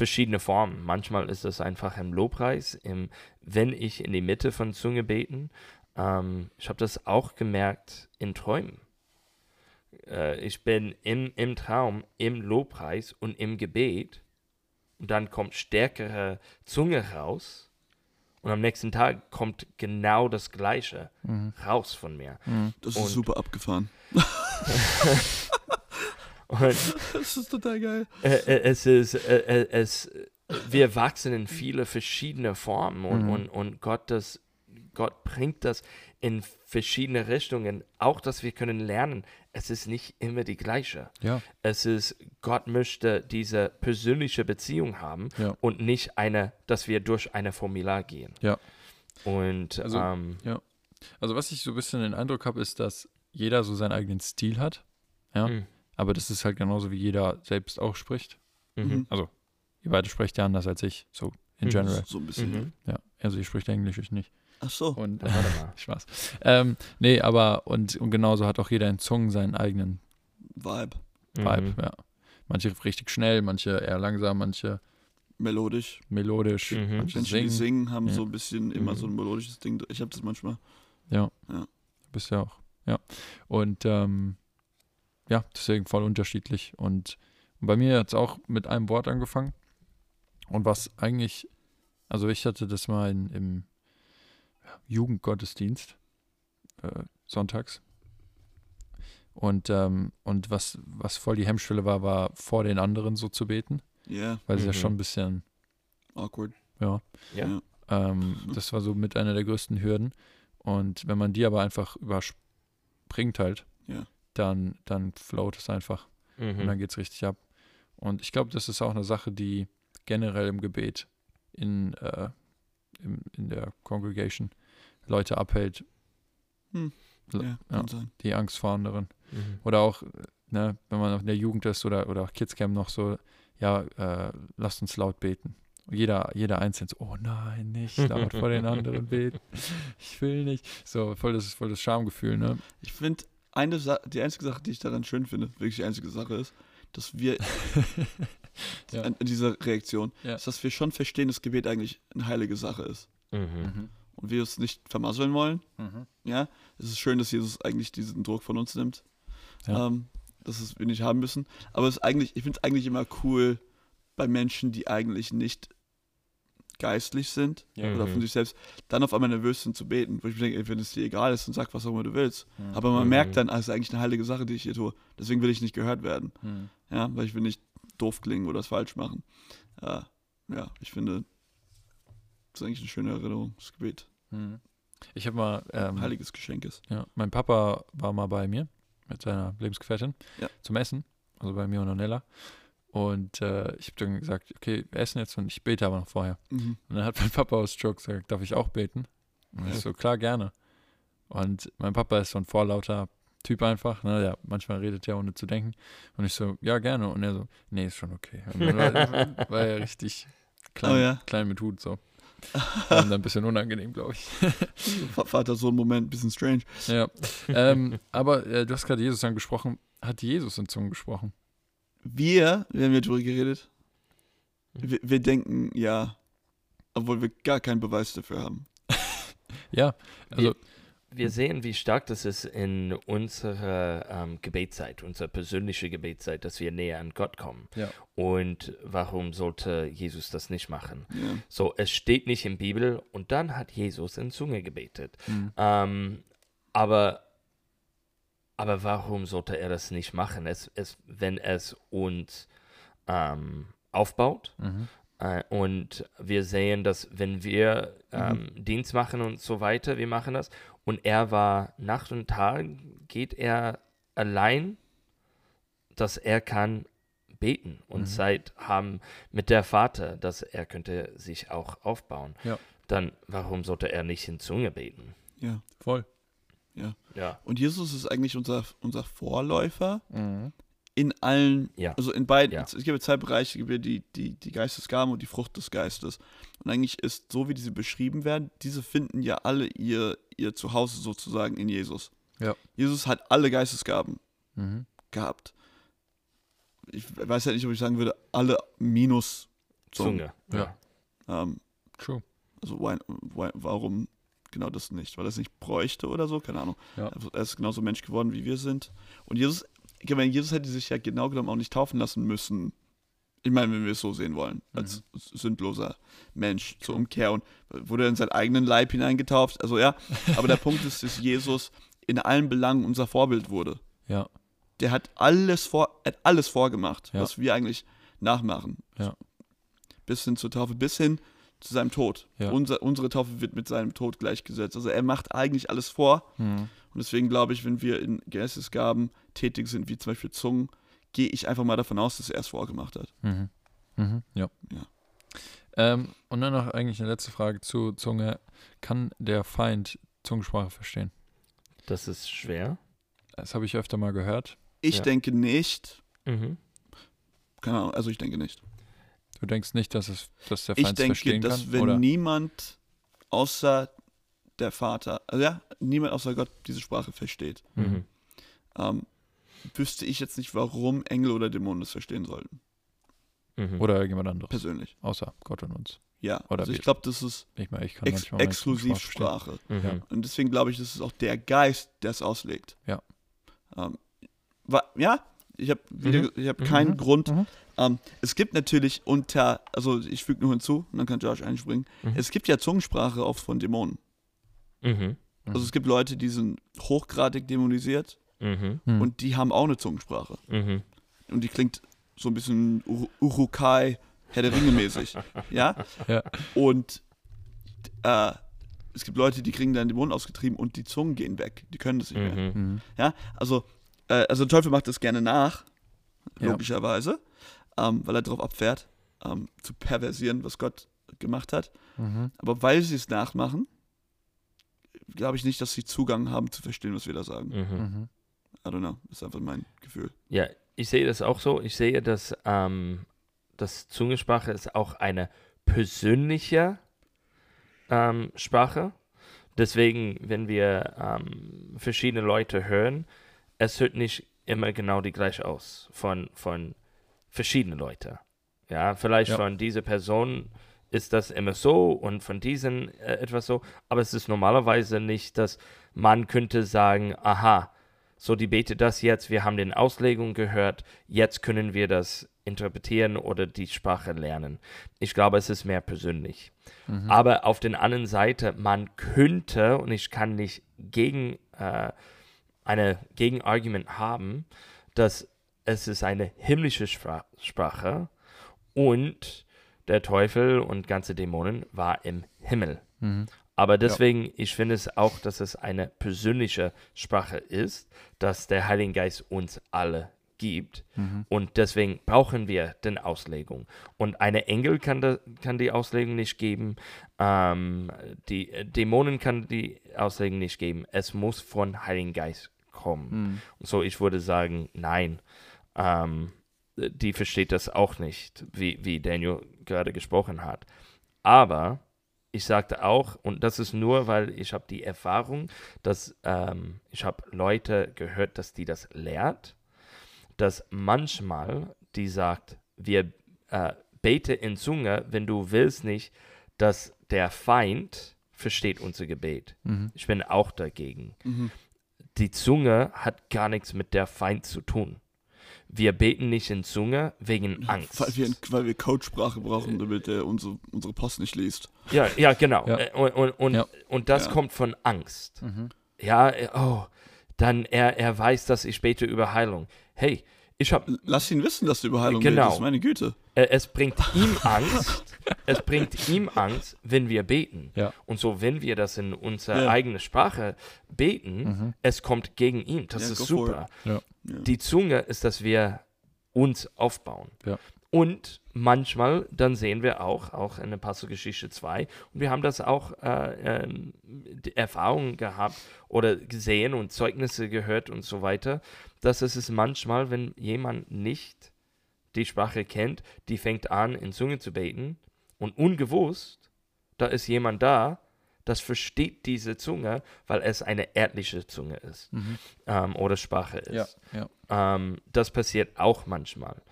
verschiedene Formen. Manchmal ist es einfach im Lobpreis, im, wenn ich in die Mitte von Zunge beten. Ähm, ich habe das auch gemerkt in Träumen. Äh, ich bin im, im Traum, im Lobpreis und im Gebet. Und dann kommt stärkere Zunge raus. Und am nächsten Tag kommt genau das Gleiche Mhm. raus von mir. Mhm. Das Und- ist super abgefahren. Und Das ist total geil. Äh, äh, es ist, äh, es, wir wachsen in viele verschiedene Formen und, Mhm. und, und Gott, das, Gott bringt das in verschiedene Richtungen. Auch, dass wir können lernen, es ist nicht immer die gleiche. Ja, Es ist, Gott möchte diese persönliche Beziehung haben Ja. und nicht eine, dass wir durch eine Formular gehen. Ja. Und Also- ähm, also was ich so ein bisschen den Eindruck habe, ist, dass jeder so seinen eigenen Stil hat. Ja. mm, Aber das ist halt genauso, wie jeder selbst auch spricht. mhm, Ihr beide sprecht ja anders als ich, so in Mhm. general. So ein bisschen. mhm. Ja, also ihr spricht Englisch, ich nicht. Ach so. Und Warte mal. Spaß. Ähm, nee, aber und, und genauso hat auch jeder in Zungen seinen eigenen Vibe. Vibe, Mhm. ja. Manche richtig schnell, manche eher langsam, manche Melodisch. melodisch, Mhm. manche Menschen, die singen. singen, haben Ja. so ein bisschen immer Mhm. so ein melodisches Ding. Ich habe das manchmal. Ja. Ja. Bist ja auch. Ja. Und ähm, ja, deswegen voll unterschiedlich. Und bei mir hat es auch mit einem Wort angefangen. Und was eigentlich, also ich hatte das mal in, im ja, Jugendgottesdienst, äh, sonntags. Und, ähm, und was, was voll die Hemmschwelle war, war vor den anderen so zu beten, Ja, weil es ja Mhm. schon ein bisschen, awkward. ja, Ja. Ja. ähm, das war so mit einer der größten Hürden. Und wenn man die aber einfach überspringt halt, Ja. Dann, dann float es einfach und Mhm. dann geht es richtig ab. Und ich glaube, das ist auch eine Sache, die generell im Gebet in, äh, im, in der Congregation Leute abhält, Hm. Ja. Ja, die Angst vor anderen. Mhm. Oder auch, ne, wenn man in der Jugend ist oder, oder auch Kidscamp noch so, ja, äh, lasst uns laut beten. Jeder, jeder einzeln so, oh nein, nicht laut vor den anderen beten. Ich will nicht. So, voll das, voll das Schamgefühl, ne? Ich finde, eine Sa die einzige Sache, die ich daran schön finde, wirklich die einzige Sache ist, dass wir Ja. an, an dieser Reaktion, Ja. ist, dass wir schon verstehen, dass Gebet eigentlich eine heilige Sache ist. Mhm. Und wir es nicht vermasseln wollen. Mhm. Ja, es ist schön, dass Jesus eigentlich diesen Druck von uns nimmt. Ja. Ähm, dass es wir nicht haben müssen. Aber es ist eigentlich, ich finde es eigentlich immer cool bei Menschen, die eigentlich nicht geistlich sind Ja. oder Mhm. von sich selbst, dann auf einmal nervös sind zu beten. Wo ich mir denke, ey, wenn es dir egal ist, dann sag, was auch immer du willst. Mhm. Aber man Mhm. merkt dann, es ist eigentlich eine heilige Sache, die ich hier tue. Deswegen will ich nicht gehört werden. Mhm. Ja, weil ich will nicht doof klingen oder es falsch machen. Äh, ja, ich finde, das ist eigentlich eine schöne Erinnerung, das Gebet. Mhm. Ich habe mal, ähm, Ein heiliges Geschenk ist. ja, mein Papa war mal bei mir mit seiner Lebensgefährtin Ja. zum Essen, also bei mir und Ornella. Und äh, ich habe dann gesagt, okay, wir essen jetzt und ich bete aber noch vorher. Mhm. Und dann hat mein Papa aus Joke gesagt, darf ich auch beten? Und ich Ja. so, klar, gerne. Und mein Papa ist so ein vorlauter Typ einfach, ne, der manchmal redet ja ohne zu denken. Und ich so, ja, gerne. Und er so, nee, ist schon okay. Und dann war, war er richtig klein, Oh ja. klein mit Hut so. Dann ein bisschen unangenehm, glaube ich. Va- Vater-Sohn-Moment, bisschen strange. Ja. ähm, aber äh, du hast gerade Jesus angesprochen. Hat Jesus in Zungen gesprochen? Wir, wir haben ja drüber geredet, wir, wir denken ja, obwohl wir gar keinen Beweis dafür haben. Ja, also, Wir sehen, wie stark das ist in unserer ähm, Gebetszeit, unserer persönliche Gebetszeit, dass wir näher an Gott kommen. Ja. Und warum sollte Jesus das nicht machen? Ja. So, es steht nicht in Bibel und dann hat Jesus in Zunge gebetet. hm, Ähm, aber, aber warum sollte er das nicht machen, es, es, wenn es uns ähm, aufbaut? mhm. Äh, und wir sehen, dass wenn wir ähm, Dienst machen und so weiter, wir machen das. Und er war Nacht und Tag, geht er allein, dass er kann beten und Mhm. Zeit haben mit der Vater, dass er könnte sich auch aufbauen. Ja. Dann warum sollte er nicht in Zunge beten? ja. voll. Ja. Und Jesus ist eigentlich unser, unser Vorläufer Mhm. in allen, Ja. also in beiden, Ja. es gibt zwei Bereiche, es gibt die, die, die Geistesgaben und die Frucht des Geistes. Und eigentlich ist, so wie diese beschrieben werden, diese finden ja alle ihr, ihr Zuhause sozusagen in Jesus. Ja. Jesus hat alle Geistesgaben Mhm. gehabt. Ich weiß ja nicht, ob ich sagen würde, alle minus Zunge. Zunge. Ja. Ähm, True. also why, why, warum genau das nicht? Weil er es nicht bräuchte oder so? Keine Ahnung. Ja. Also Er ist genauso Mensch geworden, wie wir sind. Und Jesus, ich meine, Jesus hätte sich ja genau genommen auch nicht taufen lassen müssen. Ich meine, wenn wir es so sehen wollen, als sündloser Mensch zur Umkehr und wurde er in seinen eigenen Leib hineingetauft. Also ja, aber der Punkt ist, dass Jesus in allen Belangen unser Vorbild wurde. Ja. Der hat alles vor, hat alles vorgemacht, Ja. was wir eigentlich nachmachen. Ja. Bis hin zur Taufe, bis hin zu seinem Tod. Ja. Unser, unsere Taufe wird mit seinem Tod gleichgesetzt. Also er macht eigentlich alles vor. Mhm. Und deswegen glaube ich, wenn wir in Geistesgaben tätig sind, wie zum Beispiel Zungen, gehe ich einfach mal davon aus, dass er es vorgemacht hat. Mhm. Mhm. Ja. Ja. Ähm, und dann noch eigentlich eine letzte Frage zu Zunge. Kann der Feind Zungensprache verstehen? Das ist schwer. Das habe ich öfter mal gehört. Ich Ja. denke nicht. Mhm. Keine Ahnung, also ich denke nicht. Du denkst nicht, dass, es, dass der Ich Feind es denke, verstehen dass kann? wenn Oder? niemand außer der Vater, also ja, niemand außer Gott diese Sprache versteht, Mhm. ähm, wüsste ich jetzt nicht, warum Engel oder Dämonen das verstehen sollten. Mhm. Oder irgendjemand anderes. persönlich. Außer Gott und uns. Ja, Oder also ich glaube, das ist Ich meine, ich kann Ex manchmal meine Exklusivsprache. Mhm. Ja. Und deswegen glaube ich, das ist auch der Geist, der es auslegt. Ja. Ähm, wa- ja, ich habe Mhm. ich habe keinen Mhm. Grund. Mhm. Ähm, es gibt natürlich unter, also ich füge nur hinzu, und dann kann Josh einspringen. Mhm. Es gibt ja Zungensprache auch von Dämonen. Mhm. Also es gibt Leute, die sind hochgradig dämonisiert Mhm. Mhm. und die haben auch eine Zungensprache. Mhm. Und die klingt so ein bisschen Ur Urukai, Herr der Ringe mäßig. ja? Ja. Und äh, es gibt Leute, die kriegen dann Dämonen ausgetrieben und die Zungen gehen weg. Die können das nicht mehr. Mhm. Mhm. Ja, also, äh, also der Teufel macht das gerne nach, Ja. Ähm, weil er darauf abfährt, ähm, zu perversieren, was Gott gemacht hat. Mhm. Aber weil sie es nachmachen, glaube ich nicht, dass sie Zugang haben zu verstehen, was wir da sagen. Mhm. Mhm. I don't know, das ist einfach mein Gefühl. Ja, ich sehe das auch so. Ich sehe, dass ähm, das Zungensprache ist auch eine persönliche ähm, Sprache. Deswegen, wenn wir ähm, verschiedene Leute hören, es hört nicht immer genau die gleich aus von, von verschiedenen Leuten. Ja, vielleicht Ja. von dieser Person ist das immer so und von diesen äh, etwas so, aber es ist normalerweise nicht, dass man könnte sagen, aha, so die betet das jetzt, wir haben den Auslegung gehört, jetzt können wir das interpretieren oder die Sprache lernen. Ich glaube, es ist mehr persönlich. Mhm. Aber auf der anderen Seite, man könnte, und ich kann nicht gegen äh, eine Gegenargument haben, dass es ist eine himmlische Spra Sprache und der Teufel und ganze Dämonen war im Himmel. Mhm. Aber deswegen, ich finde es auch, dass es eine persönliche Sprache ist, dass der Heilige Geist uns alle gibt. Mhm. Und deswegen brauchen wir den Auslegung. Und eine Engel kann, da, kann die Auslegung nicht geben. Ähm, die äh, Dämonen kann die Auslegung nicht geben. Es muss von Heiligen Geist kommen. Mhm. Und so, ich würde sagen, nein. Ähm, die versteht das auch nicht, wie, wie Daniel gerade gesprochen hat. Aber ich sagte auch, und das ist nur, weil ich habe die Erfahrung, dass ähm, ich habe Leute gehört, dass die das lehrt, dass manchmal die sagt, wir äh, bete in Zunge, wenn du willst nicht, dass der Feind versteht unser Gebet. Mhm. Ich bin auch dagegen Mhm. die Zunge hat gar nichts mit der Feind zu tun. Wir beten nicht in Zunge wegen Angst. Weil wir, weil wir Codesprache brauchen, damit er unsere, unsere Post nicht liest. ja, ja, genau. Ja. Äh, Und, und, und, Ja. und das Ja. kommt von Angst. Mhm. Ja, äh, oh, dann er, er weiß, dass ich bete über Heilung. Hey, ich habe Lass ihn wissen, dass du über Heilung Genau. redest, meine Güte. Äh, es bringt ihm Angst. Es bringt ihm Angst, wenn wir beten. Ja. Und so, wenn wir das in unsere Ja. eigene Sprache beten, Mhm. es kommt gegen ihn. Das Ja, ist super. Die Zunge ist, dass wir uns aufbauen. Ja. Und manchmal, dann sehen wir auch, auch in der Apostelgeschichte 2, und wir haben das auch äh, die Erfahrungen gehabt oder gesehen und Zeugnisse gehört und so weiter, dass es ist manchmal, wenn jemand nicht die Sprache kennt, die fängt an, in Zunge zu beten und ungewusst, da ist jemand da, das versteht diese Zunge, weil es eine erdliche Zunge ist Mhm. ähm, oder Sprache ist. Ja, ja. Ähm, das passiert auch manchmal.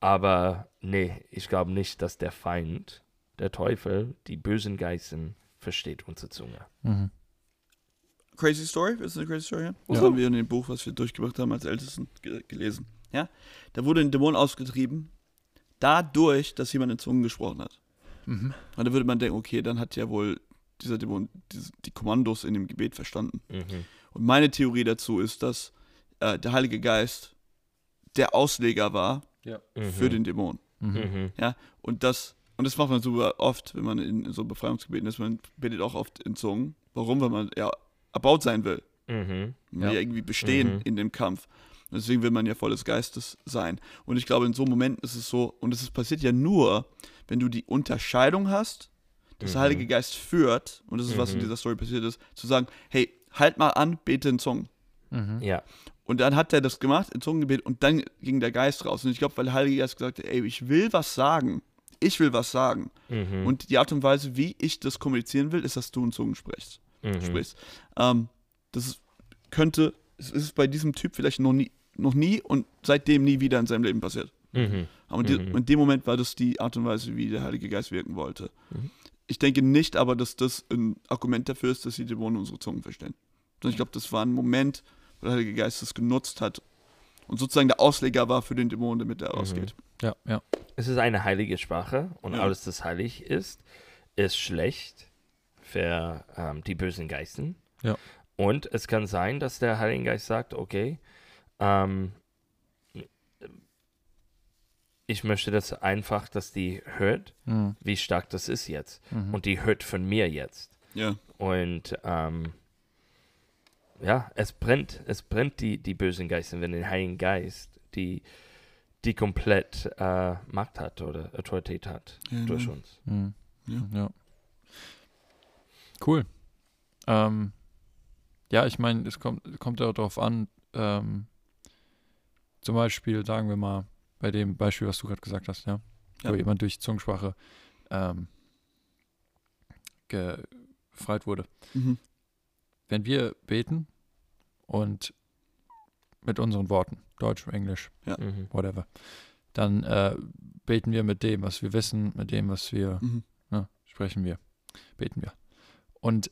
Aber nee, ich glaube nicht, dass der Feind, der Teufel, die bösen Geister versteht unsere Zunge. Mhm. Crazy Story, du eine Crazy Story? hören? Das Ja. haben wir in dem Buch, was wir durchgebracht haben, als Ältesten ge gelesen. Ja? Da wurde ein Dämon ausgetrieben, dadurch, dass jemand in Zungen gesprochen hat. Mhm. Und da würde man denken, okay, dann hat ja wohl dieser Dämon die Kommandos in dem Gebet verstanden. Mhm. Und meine Theorie dazu ist, dass äh, der Heilige Geist der Ausleger war Mhm. für den Dämon. Mhm. Mhm. Und das, und das macht man super oft, wenn man in, in so Befreiungsgebeten ist. Man betet auch oft in Zungen. Warum? Weil man ja erbaut sein will. Mhm. Man will Ja. ja irgendwie bestehen Mhm. in dem Kampf. Und deswegen will man ja voll des Geistes sein. Und ich glaube, in so Momenten ist es so, und es ist- passiert ja nur, wenn du die Unterscheidung hast, dass der Mhm. Heilige Geist führt, und das ist, was in Mhm. dieser Story passiert ist, zu sagen, hey, halt mal an, bete in Zungen. Mhm. Ja. Und dann hat er das gemacht, in Zungengebet, und dann ging der Geist raus. Und ich glaube, weil der Heilige Geist gesagt hat, ey, ich will was sagen. Ich will was sagen. Mhm. Und die Art und Weise, wie ich das kommunizieren will, ist, dass du in Zungen sprichst. Mhm. sprichst. Ähm, das ist, könnte, es ist bei diesem Typ vielleicht noch nie, noch nie und seitdem nie wieder in seinem Leben passiert. Mhm. Aber Mhm. in dem Moment war das die Art und Weise, wie der Heilige Geist wirken wollte. Mhm. Ich denke nicht aber, dass das ein Argument dafür ist, dass die Dämonen unsere Zungen verstehen. Sondern ich glaube, das war ein Moment, wo der Heilige Geist das genutzt hat und sozusagen der Ausleger war für den Dämon, damit er Mhm. ausgeht. Ja, ja. Es ist eine heilige Sprache und Ja. alles, das heilig ist, ist schlecht für ähm, die bösen Geisten. Ja. Und es kann sein, dass der Heilige Geist sagt, okay, ähm, ich möchte das einfach, dass die hört, Mhm. wie stark das ist jetzt. Mhm. Und die hört von mir jetzt. Ja, Und ähm, ja, es brennt, es brennt die, die bösen Geister, wenn der Heilige Geist die, die komplett äh, Macht hat oder Autorität hat ja durch nein. uns. Mhm. Ja. ja. Cool. Ähm, ja, ich meine, es kommt, kommt ja darauf an, ähm, zum Beispiel, sagen wir mal, bei dem Beispiel, was du gerade gesagt hast, ja, Ja. wo jemand durch Zungensprache ähm, ge- befreit wurde. Mhm. Wenn wir beten und mit unseren Worten, Deutsch, Englisch, Mhm. whatever, dann äh, beten wir mit dem, was wir wissen, mit dem, was wir Mhm. Ne, sprechen wir, beten wir. Und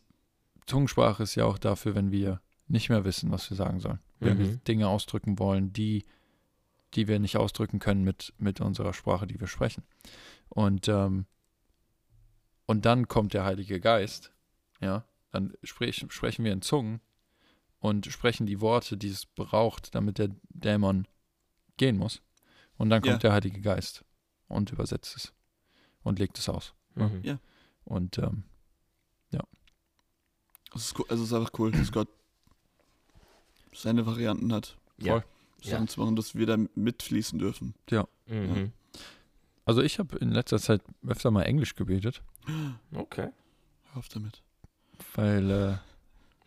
Zungensprache ist ja auch dafür, wenn wir nicht mehr wissen, was wir sagen sollen. Wenn wir Mhm. Dinge ausdrücken wollen, die, die wir nicht ausdrücken können mit, mit unserer Sprache, die wir sprechen. Und, ähm, und dann kommt der Heilige Geist, ja, dann sprech, sprechen wir in Zungen und sprechen die Worte, die es braucht, damit der Dämon gehen muss. Und dann kommt Ja. der Heilige Geist und übersetzt es und legt es aus. Mhm. Ja. Und ähm, Es ist, cool, also es ist einfach cool, dass Gott seine Varianten hat. Ja. Voll. Sachen Ja. zu machen, dass wir da mitfließen dürfen. Mhm. also ich habe in letzter Zeit öfter mal Englisch gebetet, Okay. Hör auf damit. weil äh,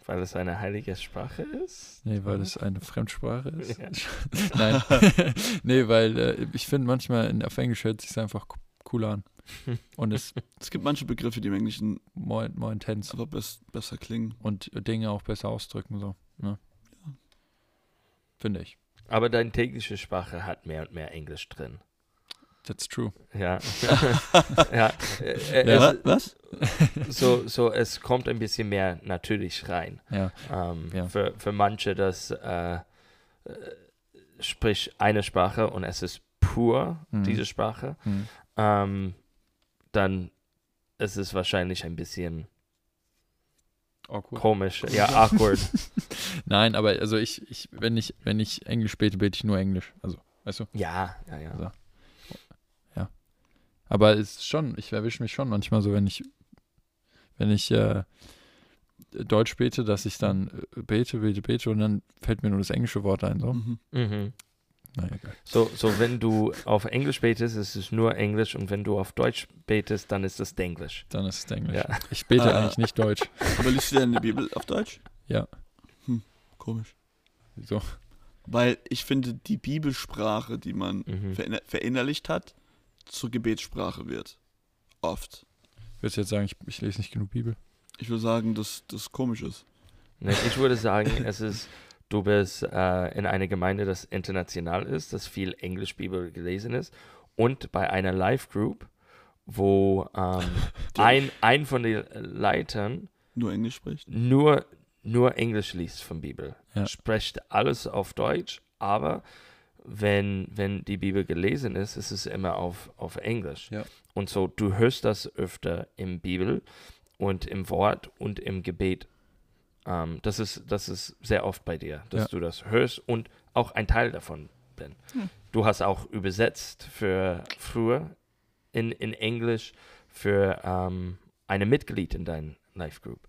Weil es eine heilige Sprache ist? nee, weil es eine Fremdsprache ist. Ja. Nein, nee, weil äh, ich finde manchmal in, auf Englisch hört sich einfach co- cooler an und ist Es gibt manche Begriffe, die im Englischen more, more intense aber best, besser klingen. und Dinge auch besser ausdrücken so. Ne? Finde ich. Aber deine tägliche Sprache hat mehr und mehr Englisch drin. That's true. Ja. ja. Äh, Ja. Was? so, so, es kommt ein bisschen mehr natürlich rein. Ja, Ähm, Ja. für, für manche, das äh, äh, sprich eine Sprache und es ist pur, Mhm. diese Sprache, hm. ähm, dann ist es wahrscheinlich ein bisschen awkward. komisch, ja, awkward. Nein, aber also ich, ich, wenn ich, wenn ich Englisch bete, bete ich nur Englisch. Also, weißt du? ja, ja, ja. So. Aber es ist schon, ich erwische mich schon manchmal so, wenn ich, wenn ich äh, Deutsch bete, dass ich dann äh, bete, bete, bete und dann fällt mir nur das englische Wort ein. So. Mhm. Mhm. Naja, egal. So, so, wenn du auf Englisch betest, ist es nur Englisch und wenn du auf Deutsch betest, dann ist es Englisch. Dann ist es Englisch. Ja. Ich bete Ah. eigentlich nicht Deutsch. Aber liest du denn die Bibel auf Deutsch? Ja. Hm, komisch. So. Weil ich finde, die Bibelsprache, die man Mhm. verinner verinnerlicht hat, zur Gebetssprache wird. Oft. Würdest du jetzt sagen, ich, ich lese nicht genug Bibel? Ich will sagen, dass das komisch ist. Ne, ich würde sagen, es ist, du bist äh, in einer Gemeinde, das international ist, das viel Englisch-Bibel gelesen ist und bei einer Live-Group, wo ähm, ein, ein von den Leitern nur Englisch spricht. nur, nur Englisch liest von Bibel. Ja. Spricht alles auf Deutsch, aber wenn, wenn die Bibel gelesen ist, ist es immer auf, auf Englisch. Ja. Und so, du hörst das öfter im Bibel und im Wort und im Gebet. Ähm, das, ist, das ist sehr oft bei dir, dass Ja. du das hörst und auch ein Teil davon bin. Hm. Du hast auch übersetzt für früher in, in Englisch für ähm, eine Mitglied in deinem Life Group.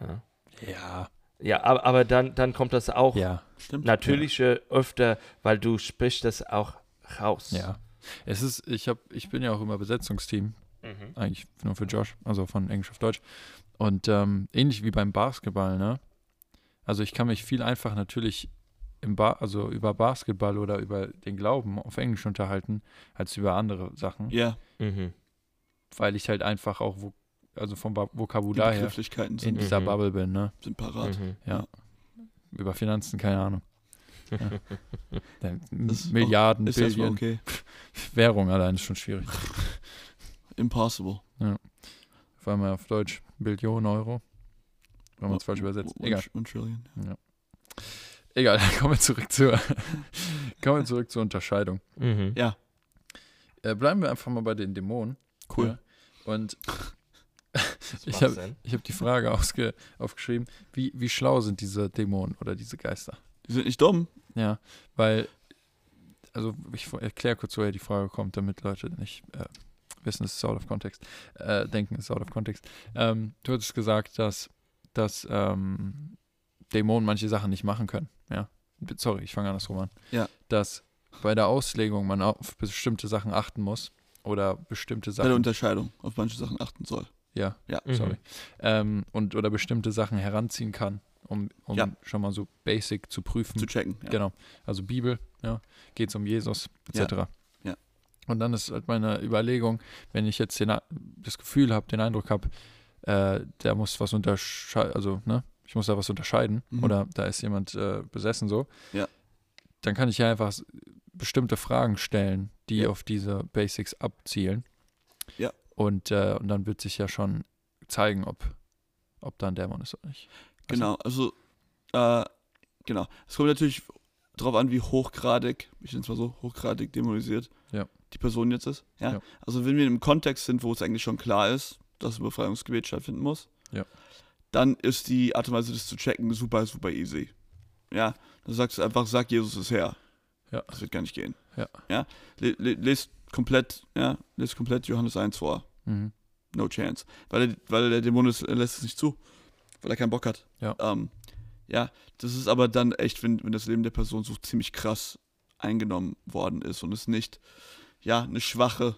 Ja, Ja. ja aber, aber dann, dann kommt das auch Ja. Stimmt. natürlich äh, öfter, weil du sprichst das auch raus. Ja. Es ist, ich habe, ich bin ja auch immer Besetzungsteam, Mhm. eigentlich nur für Josh, also von Englisch auf Deutsch. Und ähm, ähnlich wie beim Basketball, ne? Also ich kann mich viel einfach natürlich im ba also über Basketball oder über den Glauben auf Englisch unterhalten, als über andere Sachen, Ja, Mhm. weil ich halt einfach auch, wo, also vom ba die Vokabular her in dieser Mhm. Bubble bin, ne? sind parat. Mhm. Ja. Über Finanzen, keine Ahnung. Auch- Milliarden, Ist Billionen. okay. Währung allein ist schon schwierig. Impossible. Vor allem auf Deutsch Billionen Euro. Wenn man es falsch übersetzt. Egal. One Trillion. Egal, kommen wir zurück zur, kommen wir zurück zur Unterscheidung. Mhm. Ja, Äh, bleiben wir einfach mal bei den Dämonen. cool. Ja. Und Ich macht hab- habe die Frage ausge, aufgeschrieben, wie, wie schlau sind diese Dämonen oder diese Geister? Die sind nicht dumm. Ja, weil, also ich erkläre kurz, woher die Frage kommt, damit Leute nicht äh, wissen, es ist out of context, äh, denken, es ist out of context. Ähm, du hattest gesagt, dass, dass ähm, Dämonen manche Sachen nicht machen können. Ja, sorry, ich fange andersrum an. Ja. Dass bei der Auslegung man auf bestimmte Sachen achten muss oder bestimmte Bei Sachen. der Unterscheidung auf manche Sachen achten soll. ja, Ja. Mhm. sorry. Ähm, und oder bestimmte Sachen heranziehen kann, um, um Ja. schon mal so basic zu prüfen. Zu checken. Ja. Genau. Also Bibel, ja, geht es um Jesus, etc. Ja. Und dann ist halt meine Überlegung, wenn ich jetzt den, das Gefühl habe, den Eindruck habe, äh, der muss was unterscheiden, also, ne, ich muss da was unterscheiden Mhm. oder da ist jemand äh, besessen so, Ja. dann kann ich ja einfach bestimmte Fragen stellen, die Ja. auf diese Basics abzielen. Ja. Und, äh, und dann wird sich ja schon zeigen, ob, ob da ein Dämon ist oder nicht. Also- Genau, also, äh, genau. Es kommt natürlich darauf an, wie hochgradig, ich nenne es mal so, hochgradig dämonisiert Ja. Die Person jetzt ist. Ja? Ja. Also, wenn wir in einem Kontext sind, wo es eigentlich schon klar ist, dass ein Befreiungsgebet stattfinden muss, Ja. dann ist die Art und Weise, das zu checken, super, super easy. Ja, dann sagst du einfach, sag Jesus ist Herr. Ja. Das wird gar nicht gehen. Ja. Ja, Le le lest komplett, ja, lest komplett Johannes 1 vor. Mhm. No chance. Weil, er, weil der Dämon ist, lässt es nicht zu. Weil er keinen Bock hat. Ja. Ähm, ja, das ist aber dann echt, wenn, wenn das Leben der Person so ziemlich krass eingenommen worden ist und es nicht, ja, eine schwache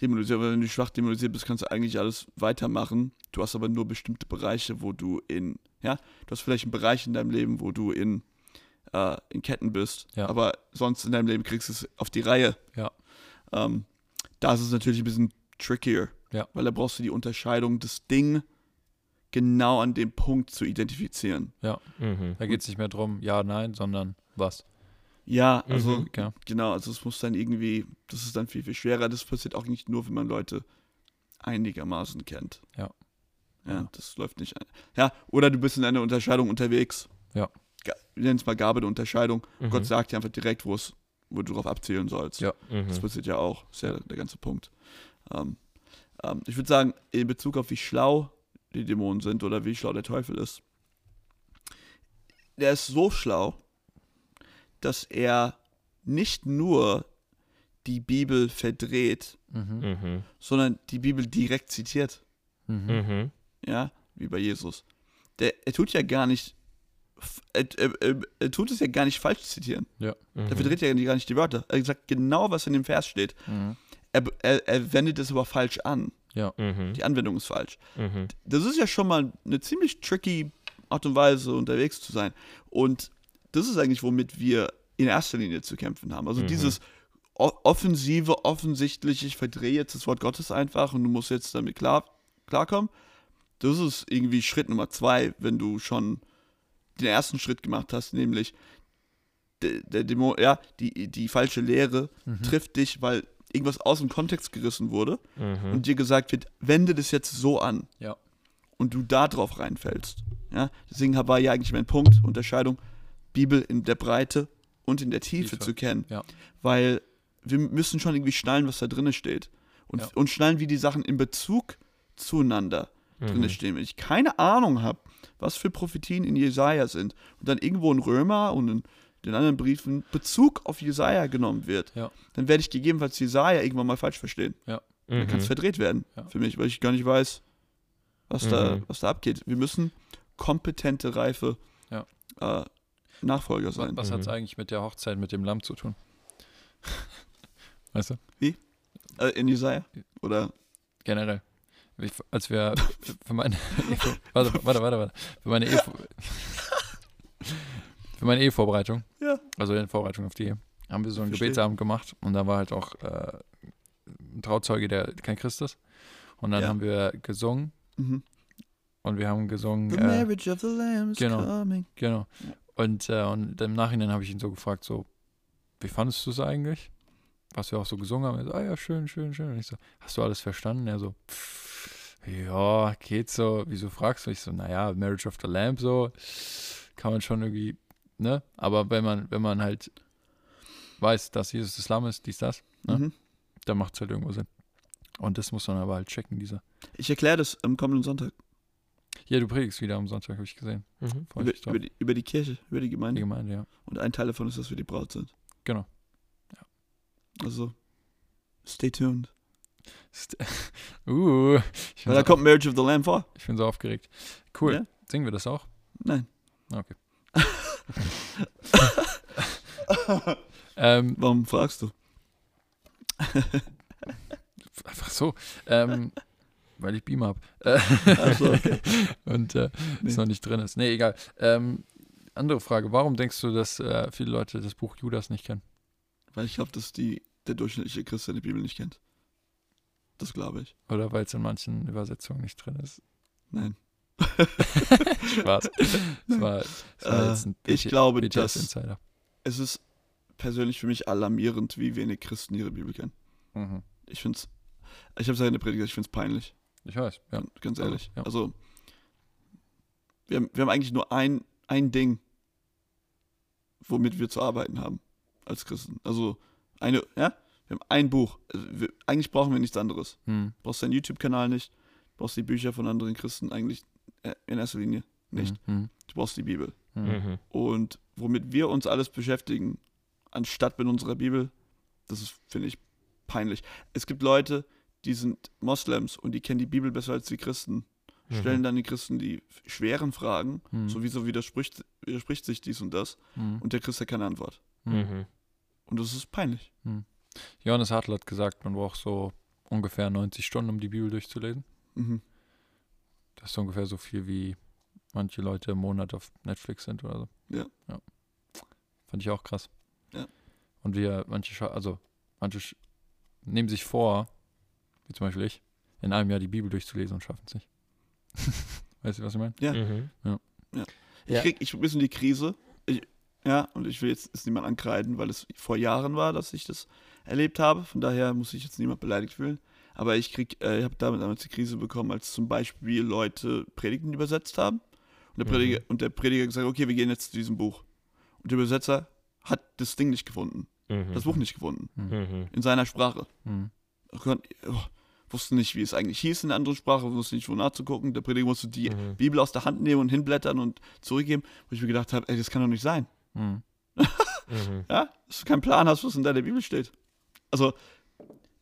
Dämonisierung, weil wenn du schwach dämonisiert bist, kannst du eigentlich alles weitermachen. Du hast aber nur bestimmte Bereiche, wo du in, ja, du hast vielleicht einen Bereich in deinem Leben, wo du in, äh, in Ketten bist, Ja. aber sonst in deinem Leben kriegst du es auf die Reihe. Ja. Ähm, da ist es natürlich ein bisschen trickier. Ja. Weil da brauchst du die Unterscheidung, das Ding genau an dem Punkt zu identifizieren. Mhm. Da geht es nicht mehr drum, ja, nein, sondern was. Ja, also Mhm. Ja. genau, also es muss dann irgendwie, das ist dann viel, viel schwerer. Das passiert auch nicht nur, wenn man Leute einigermaßen kennt. Ja. Ja, Ja. das läuft nicht. ein- Ja, oder du bist in einer Unterscheidung unterwegs. Ja. Wir nennen es mal Gabe der Unterscheidung. Mhm. Gott sagt dir einfach direkt, wo es, wo du drauf abzielen sollst. Ja. Mhm. Das passiert ja auch. Das ist ja der ganze Punkt. Ähm, ähm, ich würde sagen, in Bezug auf wie schlau die Dämonen sind oder wie schlau der Teufel ist, der ist so schlau, dass er nicht nur die Bibel verdreht, Mhm. Mhm. sondern die Bibel direkt zitiert. Mhm. Ja, wie bei Jesus. Der, er tut ja gar nicht, er, er, er, er tut es ja gar nicht falsch zitieren. Mhm. Er verdreht ja gar nicht die Wörter. Er sagt genau, was in dem Vers steht. Mhm. Er, er, er wendet es aber falsch an. Ja. Mhm. Die Anwendung ist falsch. Mhm. Das ist ja schon mal eine ziemlich tricky Art und Weise, unterwegs zu sein. Und das ist eigentlich, womit wir in erster Linie zu kämpfen haben. Also Mhm. dieses offensive, offensichtliche, ich verdrehe jetzt das Wort Gottes einfach und du musst jetzt damit klar, klarkommen. Das ist irgendwie Schritt Nummer zwei, wenn du schon den ersten Schritt gemacht hast, nämlich der, der Dämon, ja, die, die falsche Lehre Mhm. trifft dich, weil irgendwas aus dem Kontext gerissen wurde Mhm. und dir gesagt wird, wende das jetzt so an. Ja. Und du da drauf reinfällst. Ja? Deswegen war ja eigentlich mein Punkt, Unterscheidung, Bibel in der Breite und in der Tiefe, Tiefe. zu kennen. Ja. Weil wir müssen schon irgendwie schnallen, was da drin steht. Und, Ja. und schnallen, wie die Sachen in Bezug zueinander drin Mhm. stehen. Wenn ich keine Ahnung habe, was für Prophetien in Jesaja sind und dann irgendwo in Römer und in den anderen Briefen Bezug auf Jesaja genommen wird, Ja. dann werde ich gegebenenfalls Jesaja irgendwann mal falsch verstehen. Dann kann es Mhm. verdreht werden Ja. für mich, weil ich gar nicht weiß, was, da, Mhm. was da abgeht. Wir müssen kompetente, reife Ja. äh, Nachfolger Was, sein. was hat es Mhm. eigentlich mit der Hochzeit mit dem Lamm zu tun? weißt du? Äh, in Jesaja? Oder? Generell. Ich, als wir für, meine Ehe, warte, warte, warte, warte. Für meine Ehe, für meine Ehevorbereitung, Ja. also in Vorbereitung auf die Ehe, haben wir so einen Verstehe. Gebetsabend gemacht und da war halt auch äh, ein Trauzeuge, der kein Christ ist. Und dann Ja. haben wir gesungen Mhm. und wir haben gesungen, The äh, marriage of the lamb is genau. coming. genau. Und, äh, und im Nachhinein habe ich ihn so gefragt, so, wie fandest du es eigentlich? Was wir auch so gesungen haben. Er so, ah ja, schön, schön, schön. Und ich so, hast du alles verstanden? Er so, "Pff, ja, geht so. Wieso fragst du? Ich so, naja, Marriage of the Lamb, so, kann man schon irgendwie, ne? Aber wenn man, wenn man halt weiß, dass Jesus das Lamm ist, dies, das, ne? Mhm. dann macht es halt irgendwo Sinn. Und das muss man aber halt checken, dieser. Ich erkläre das am kommenden Sonntag. Ja, du predigst wieder am Sonntag, habe ich gesehen. Mhm. Über, drauf. über, die, über die Kirche, über die Die Gemeinde. Gemeinde, ja. Und ein Teil davon ist, dass wir die Braut sind. Genau. Also, stay tuned. St- uh, ich Weil da so, kommt Marriage of the Lamb vor. ich bin so aufgeregt. Cool. Ja? Singen wir das auch? Nein. Okay. ähm, Warum fragst du? einfach so. Ähm, weil ich Beamer habe. So, okay. und äh, Nee. es noch nicht drin ist. Nee, egal. Ähm, andere Frage. Warum denkst du, dass äh, viele Leute das Buch Judas nicht kennen? Weil ich glaube, dass die, der durchschnittliche Christ seine Bibel nicht kennt. Das glaube ich. Oder weil es in manchen Übersetzungen nicht drin ist? Nein. Spaß. Es war, es war Äh, jetzt ein ich glaube, BTS dass Insider. es ist persönlich für mich alarmierend, wie wenig Christen ihre Bibel kennen. Mhm. Ich finde es, ich habe es ja in der Predigt gesagt, ich finde es peinlich. Ich weiß, ja. Ganz Also, ehrlich. ja. Also, wir haben, wir haben eigentlich nur ein, ein Ding, womit wir zu arbeiten haben als Christen. Also, eine, ja, wir haben ein Buch. Also wir, eigentlich brauchen wir nichts anderes. Hm. Du brauchst deinen YouTube-Kanal nicht, du brauchst die Bücher von anderen Christen eigentlich äh, in erster Linie nicht. Hm. Du brauchst die Bibel. Hm. Mhm. Und womit wir uns alles beschäftigen, anstatt mit unserer Bibel, das ist, finde ich, peinlich. Es gibt Leute, die sind Moslems und die kennen die Bibel besser als die Christen. Stellen dann den Christen die schweren Fragen, Hm. sowieso widerspricht, widerspricht sich dies und das, Hm. und der Christ hat keine Antwort. Hm. Mhm. Und das ist peinlich. Johannes Hartl hat gesagt, man braucht so ungefähr 90 Stunden, um die Bibel durchzulesen. Mhm. Das ist ungefähr so viel, wie manche Leute im Monat auf Netflix sind oder so. Ja. ja. Fand ich auch krass. Ja. Und wir, manche, also manche nehmen sich vor, wie zum Beispiel ich, in einem Jahr die Bibel durchzulesen und schaffen es nicht. weißt du, was ich meine? Ja. Mhm. Ich Ja. krieg ich ein bisschen die Krise. Ich, ja, und ich will jetzt ist niemand ankreiden, weil es vor Jahren war, dass ich das erlebt habe. Von daher muss ich jetzt niemand beleidigt fühlen. Aber ich krieg, äh, ich habe damit damals die Krise bekommen, als zum Beispiel Leute Predigten übersetzt haben. Und der, Mhm. Prediger, und der Prediger gesagt, okay, wir gehen jetzt zu diesem Buch. Und der Übersetzer hat das Ding nicht gefunden, Mhm. das Buch nicht gefunden, Mhm. in seiner Sprache. Hm. Oh Gott, oh, wusste nicht, wie es eigentlich hieß in der anderen Sprache, wusste nicht, wo nachzugucken. Der Prediger musste die Mhm. Bibel aus der Hand nehmen und hinblättern und zurückgeben, wo ich mir gedacht habe, ey, das kann doch nicht sein. Hm. Mhm. Ja, dass du keinen Plan hast, was in deiner Bibel steht. Also,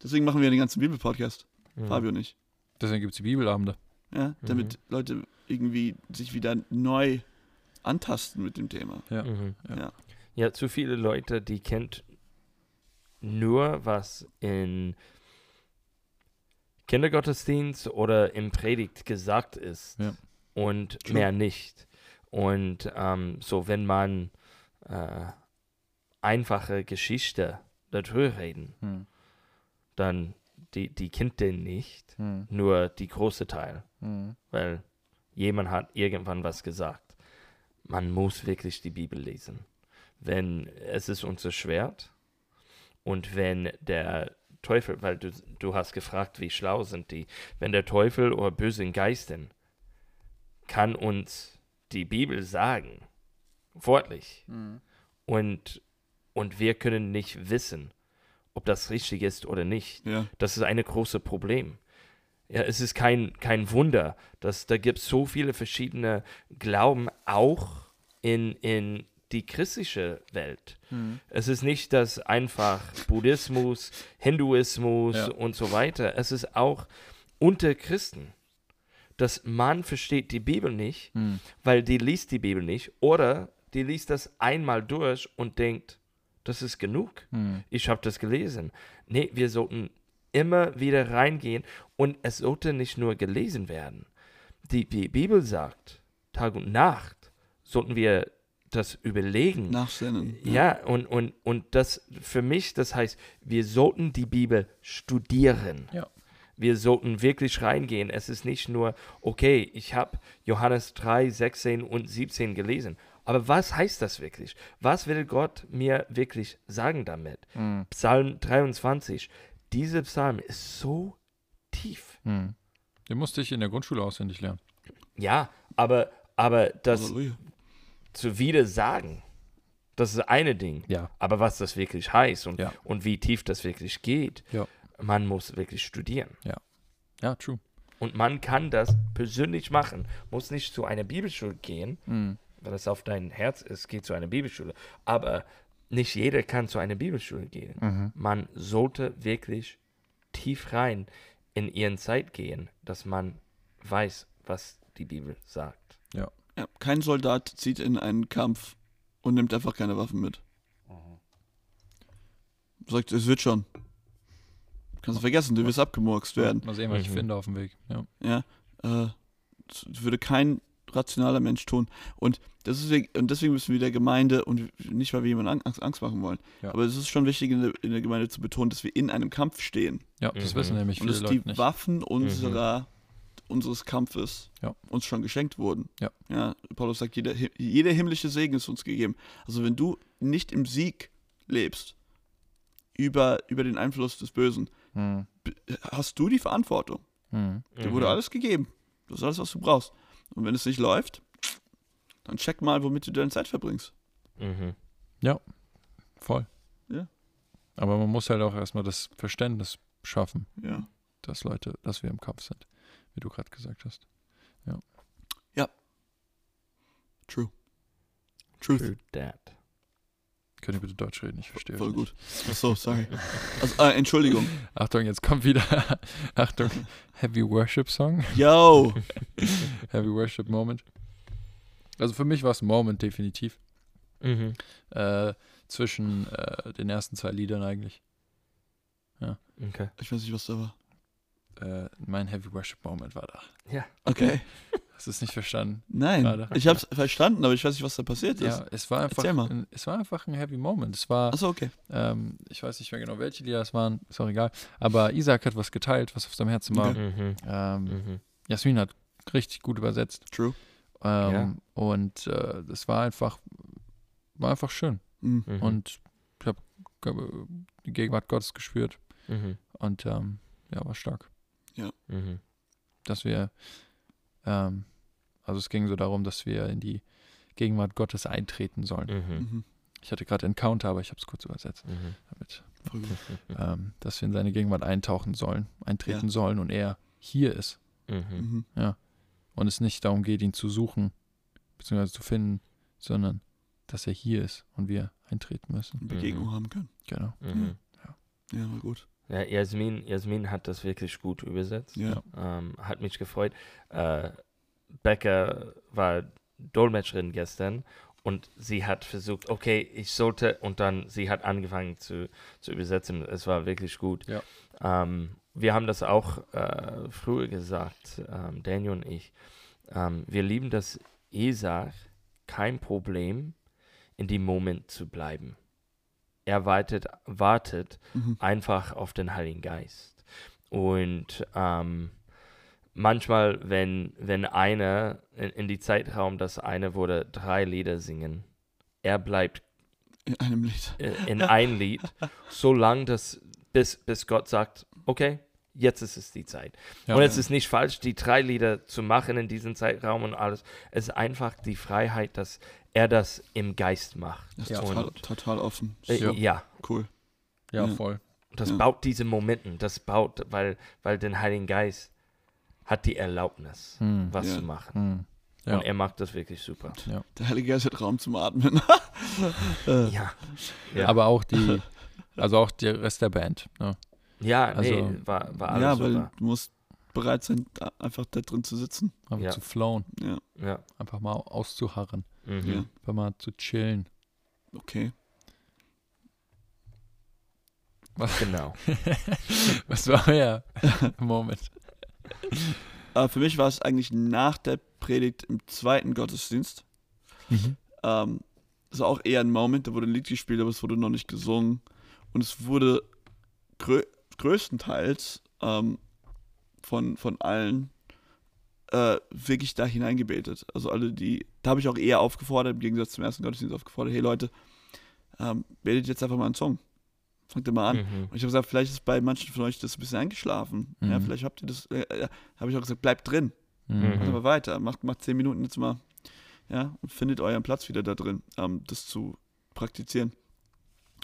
deswegen machen wir den ganzen Bibel-Podcast, Mhm. Fabio und ich. Deswegen gibt es die Bibelabende. Ja, damit Leute irgendwie sich wieder neu antasten mit dem Thema. Ja. Mhm. Ja. Ja, zu viele Leute, die kennt nur, was in Kindergottesdienst oder im Predigt gesagt ist Ja. und True. mehr nicht. Und ähm, so, wenn man äh, einfache Geschichte darüber reden, Hm. dann die, die kennt den nicht, Hm. nur die große Teil, Hm. weil jemand hat irgendwann was gesagt. Man muss wirklich die Bibel lesen. Wenn es ist unser Schwert und wenn der Teufel, weil du, du hast gefragt, wie schlau sind die, wenn der Teufel oder bösen Geisten kann uns die Bibel sagen, wortlich, Hm. und, und wir können nicht wissen, ob das richtig ist oder nicht. Ja, Das ist ein großes Problem. Ja, es ist kein, kein Wunder, dass da gibt es so viele verschiedene Glauben auch in, in die christliche Welt. Hm. Es ist nicht das einfach Buddhismus, Hinduismus Ja. und so weiter. Es ist auch unter Christen, dass man versteht die Bibel nicht, Hm. weil die liest die Bibel nicht oder die liest das einmal durch und denkt, das ist genug Hm. ich habe das gelesen. Nee, wir sollten immer wieder reingehen und es sollte nicht nur gelesen werden. Die, die Bibel sagt, Tag und Nacht sollten wir das überlegen. nachsinnen. Ja, und, und, und das für mich, das heißt, wir sollten die Bibel studieren. Ja. Wir sollten wirklich reingehen. Es ist nicht nur, okay, ich habe Johannes 3, 16 und 17 gelesen. Aber was heißt das wirklich? Was will Gott mir wirklich sagen damit? Mhm. Psalm 23. Dieser Psalm ist so tief. Mhm. Den musste ich in der Grundschule auswendig lernen. Ja, aber, aber das Halleluja. Zu wieder sagen, das ist eine Ding. Ja. Aber was das wirklich heißt und, Ja. und wie tief das wirklich geht, Ja. man muss wirklich studieren. Ja, true. Und man kann das persönlich machen. Muss nicht zu einer Bibelschule gehen, Mhm. wenn es auf dein Herz ist, geh zu einer Bibelschule. Aber nicht jeder kann zu einer Bibelschule gehen. Mhm. Man sollte wirklich tief rein in ihren Zeit gehen, dass man weiß, was die Bibel sagt. Ja, kein Soldat zieht in einen Kampf und nimmt einfach keine Waffen mit. Sagt, es wird schon. Kannst du vergessen, du wirst abgemurkst werden. Mal sehen, was ich Mhm. finde auf dem Weg. Ja. Ja, äh, das würde kein rationaler Mensch tun. Und deswegen, und deswegen müssen wir der Gemeinde, und nicht, weil wir jemandem Angst, Angst machen wollen, Ja. aber es ist schon wichtig in der, in der Gemeinde zu betonen, dass wir in einem Kampf stehen. ja, das Mhm. wissen nämlich und viele dass die Leute nicht. Waffen unserer, unseres Kampfes Ja. uns schon geschenkt wurden. Ja. ja Paulus sagt, jeder, jeder himmlische Segen ist uns gegeben. Also wenn du nicht im Sieg lebst, über, über den Einfluss des Bösen, Mhm. hast du die Verantwortung. Mhm. Dir wurde alles gegeben. Das ist alles, was du brauchst. Und wenn es nicht läuft, dann check mal, womit du deine Zeit verbringst. Mhm. Voll. Ja. Aber man muss halt auch erstmal das Verständnis schaffen, Ja. dass Leute, dass wir im Kampf sind, wie du gerade gesagt hast. True. Truth. True that. Könnt ihr bitte Deutsch reden? Ich verstehe. Voll gut. Achso, sorry. Also, äh, Entschuldigung. Achtung, jetzt kommt wieder. Achtung, Heavy Worship Song. Yo. Heavy Worship Moment. Also für mich war es Moment, definitiv. Mhm. Äh, zwischen äh, den ersten zwei Liedern eigentlich. Okay. Ich weiß nicht, was da war. Äh, mein Heavy Worship Moment war da. Okay. Hast du es nicht verstanden? Nein. Gerade. Ich hab's verstanden, aber ich weiß nicht, was da passiert ist. Ja, es war einfach, Erzähl mal. ein, es war einfach ein Heavy Moment. Es war, Achso, okay. ähm, ich weiß nicht mehr genau, welche Lieder es waren, ist auch egal. Aber Isaac hat was geteilt, was auf seinem Herzen war. Okay. Mhm. Ähm, Mhm. Jasmin hat richtig gut übersetzt. True. Ähm, Ja. Und äh, das war einfach, war einfach schön. Mhm. Mhm. Und ich habe die Gegenwart Gottes gespürt. Mhm. Und ähm, ja, war stark. Mhm. Dass wir, ähm, also es ging so darum, dass wir in die Gegenwart Gottes eintreten sollen. Mhm. Mhm. Ich hatte gerade Encounter, aber ich habe es kurz übersetzt. Mhm. Damit, Voll gut. ähm, dass wir in seine Gegenwart eintauchen sollen, eintreten sollen und er hier ist. Mhm. Mhm. Und es nicht darum geht, ihn zu suchen, beziehungsweise zu finden, sondern dass er hier ist und wir eintreten müssen. Begegnung haben können. Genau. Mhm. Ja, war gut. Ja, Jasmin, Jasmin hat das wirklich gut übersetzt. Ja. Ähm, hat mich gefreut. Äh, Becca war Dolmetscherin gestern und sie hat versucht, okay, ich sollte, und dann sie hat angefangen zu, zu übersetzen. Es war wirklich gut. Ja. Ähm, wir haben das auch äh, früher gesagt, ähm, Daniel und ich. Ähm, wir lieben das Isaac kein Problem, in dem Moment zu bleiben. Er wartet, Mhm. einfach auf den Heiligen Geist. Und ähm, manchmal, wenn, wenn einer in, in die Zeitraum, dass einer würde drei Lieder singen, er bleibt In einem Lied. in ein Lied, so lange, dass bis, bis Gott sagt, okay, jetzt ist es die Zeit. Ja. und es ist nicht falsch, die drei Lieder zu machen in diesem Zeitraum und alles. Es ist einfach die Freiheit, dass er das im Geist macht. Das ist Ja. total, total offen. Äh, Ja. ja. Cool. ja, Ja. voll. Das Ja. baut diese Momenten, das baut, weil, weil den Heiligen Geist hat die Erlaubnis, Hm. was Ja. zu machen. Hm. Ja. Und er macht das wirklich super. Der Heilige Geist hat Raum zum Atmen. äh, Ja. Ja, Aber auch die, also auch der Rest der Band. Ne? Ja also- nee, war, war alles ja weil super. du musst bereit sein, da einfach da drin zu sitzen. Einfach Ja. zu flown, Ja, Ja. einfach mal auszuharren, Mhm. ja. einfach mal zu chillen. okay. Genau. Was war euer Moment? Aber für mich war es eigentlich nach der Predigt im zweiten Gottesdienst. Ähm, es war auch eher ein Moment, da wurde ein Lied gespielt, aber es wurde noch nicht gesungen. Und es wurde größtenteils ähm, von, von allen äh, wirklich da hineingebetet. Also alle, die, da habe ich auch eher aufgefordert, im Gegensatz zum ersten Gottesdienst aufgefordert, hey Leute, ähm, betet jetzt einfach mal einen Song. Fangt ihr mal an. Mhm. Und ich habe gesagt, vielleicht ist bei manchen von euch das ein bisschen eingeschlafen. Ja, Mhm. vielleicht habt ihr das, äh, äh, habe ich auch gesagt, bleibt drin. Mhm. Mhm. Macht aber weiter. Macht, macht zehn Minuten jetzt mal. Ja, und findet euren Platz wieder da drin, ähm, das zu praktizieren.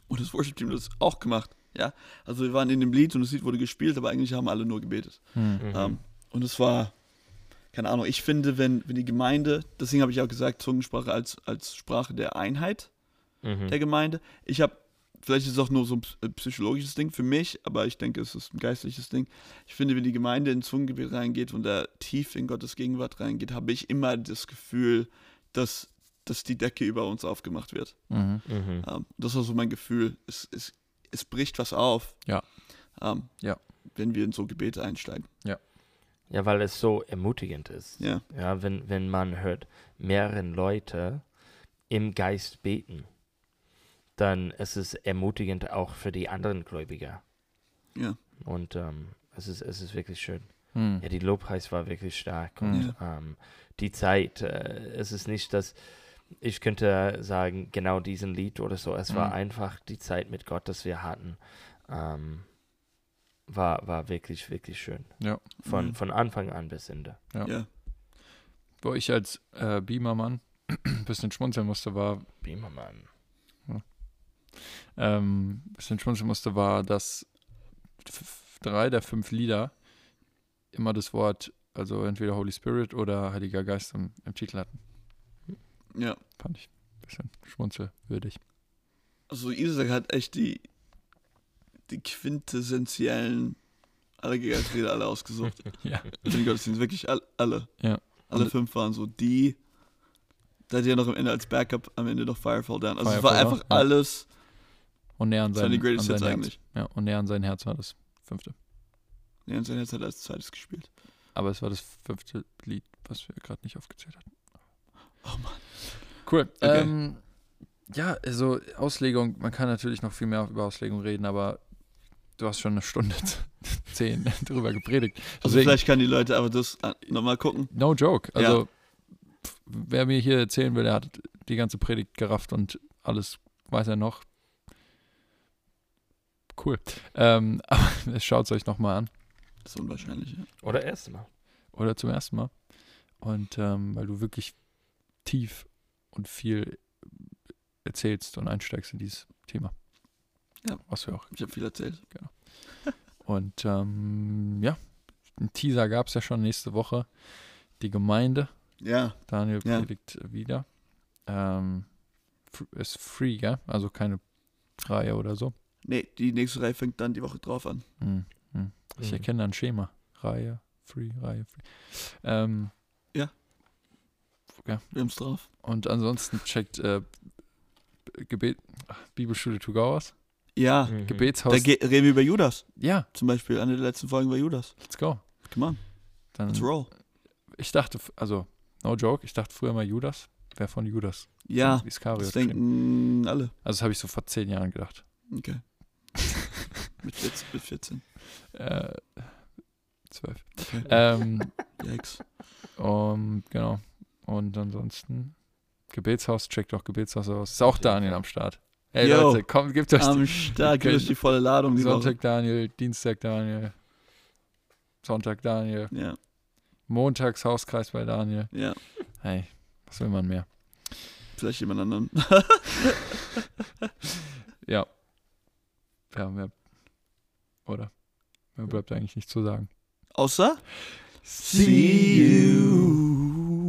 Und das Worship-Team hat das auch gemacht. Ja, also wir waren in dem Lied und das Lied wurde gespielt, aber eigentlich haben alle nur gebetet. Mhm. Mhm. Ähm, und es war, keine Ahnung, ich finde, wenn, wenn die Gemeinde, deswegen habe ich auch gesagt, Zungensprache als, als Sprache der Einheit Mhm. der Gemeinde. Ich habe, vielleicht ist es auch nur so ein äh, psychologisches Ding für mich, aber ich denke, es ist ein geistliches Ding. Ich finde, wenn die Gemeinde in Zungengebet reingeht und da tief in Gottes Gegenwart reingeht, habe ich immer das Gefühl, dass, dass die Decke über uns aufgemacht wird. Mhm. Mhm. Ähm, das war so mein Gefühl. Es, es, es bricht was auf. Ja. Ähm, Ja. Wenn wir in so Gebete einsteigen. Ja, weil es so ermutigend ist. Ja. Ja, wenn, wenn man hört, mehreren Leute im Geist beten, dann ist es ermutigend auch für die anderen Gläubiger. Ja. Und ähm, es, ist, es ist wirklich schön. Mhm. Ja, die Lobpreis war wirklich stark. Und ähm, die Zeit, äh, es ist nicht, dass ich könnte sagen, genau diesen Lied oder so. Es war Mhm. einfach die Zeit mit Gott, das wir hatten. Ähm, war, war wirklich, wirklich schön. Ja. Von, Mhm. von Anfang an bis Ende. Ja. Ja. Wo ich als äh, Beamermann ein bisschen schmunzeln musste, war, Beamermann. ähm, ein bisschen schmunzeln musste, war, dass f- drei der fünf Lieder immer das Wort, also entweder Holy Spirit oder Heiliger Geist im, im Titel hatten. Ja. Fand ich ein bisschen schmunzelwürdig. Also Isaac hat echt die, die quintessentiellen Allergiker-Lieder alle ausgesucht. Ja. Den Gottesdienst, wirklich all, alle. Ja. Alle Und- fünf waren so die. Da hat ja noch am Ende als Backup am Ende noch Firefall Down. Also es Firefall, war einfach ja. alles. Und näher an sein, die Greatest an sein Herz. eigentlich. Ja, und näher an sein Herz war das fünfte. Ja, und sein Herz hat als zweites gespielt. Aber es war das fünfte Lied, was wir gerade nicht aufgezählt hatten. Oh Mann. Cool. Okay. Ähm, ja, also Auslegung, man kann natürlich noch viel mehr über Auslegung reden, aber du hast schon eine Stunde zehn drüber gepredigt. Also Deswegen, vielleicht kann die Leute aber das nochmal gucken. no joke. Ja. Also, pf, wer mir hier erzählen will, der hat die ganze Predigt gerafft und alles weiß er noch. Cool. Ähm, aber schaut es euch nochmal an. Das ist unwahrscheinlich, ja. Oder erstmal. oder zum ersten Mal. Und ähm, weil du wirklich tief und viel erzählst und einsteigst in dieses Thema. Ja. Was wir auch. Ich habe viel erzählt. Und ähm, ja, einen Teaser gab es ja schon nächste Woche. Die Gemeinde. Ja, Daniel Ja. predigt wieder. Ähm, ist free, gell? Also keine Reihe oder so. nee, die nächste Reihe fängt dann die Woche drauf an. Hm, hm. Ich Mhm. erkenne ein Schema. Reihe, free, Reihe, free. Ähm, Wir haben es drauf. Und ansonsten checkt äh, Gebet, Bibelschule to go aus. Ja, Mhm. da Gebetshaus. ge- reden wir über Judas. ja, Zum Beispiel, eine der letzten Folgen war Judas. let's go. Come on, Dann, let's roll. ich dachte, also, no joke, ich dachte früher mal Judas. Wer von Judas? Ja, Von das denken alle. Also, das habe ich so vor zehn Jahren gedacht. Okay. mit, 14, mit 14. Äh, zwölf. Okay. ähm, Yikes. um, genau. Und ansonsten, Gebetshaus, checkt auch Gebetshaus aus. Ist auch Daniel am Start. Hey Yo. Leute, kommt, gebt euch Am Start, gibt es die volle Ladung die Sonntag Daniel, Dienstag Daniel, Sonntag Daniel, Woche. Ja, Montags Hauskreis bei Daniel. ja. Hey, was will man mehr? Vielleicht jemand anderen. Ja. Ja, mehr. Oder? Mehr bleibt eigentlich nicht zu sagen. Außer See you.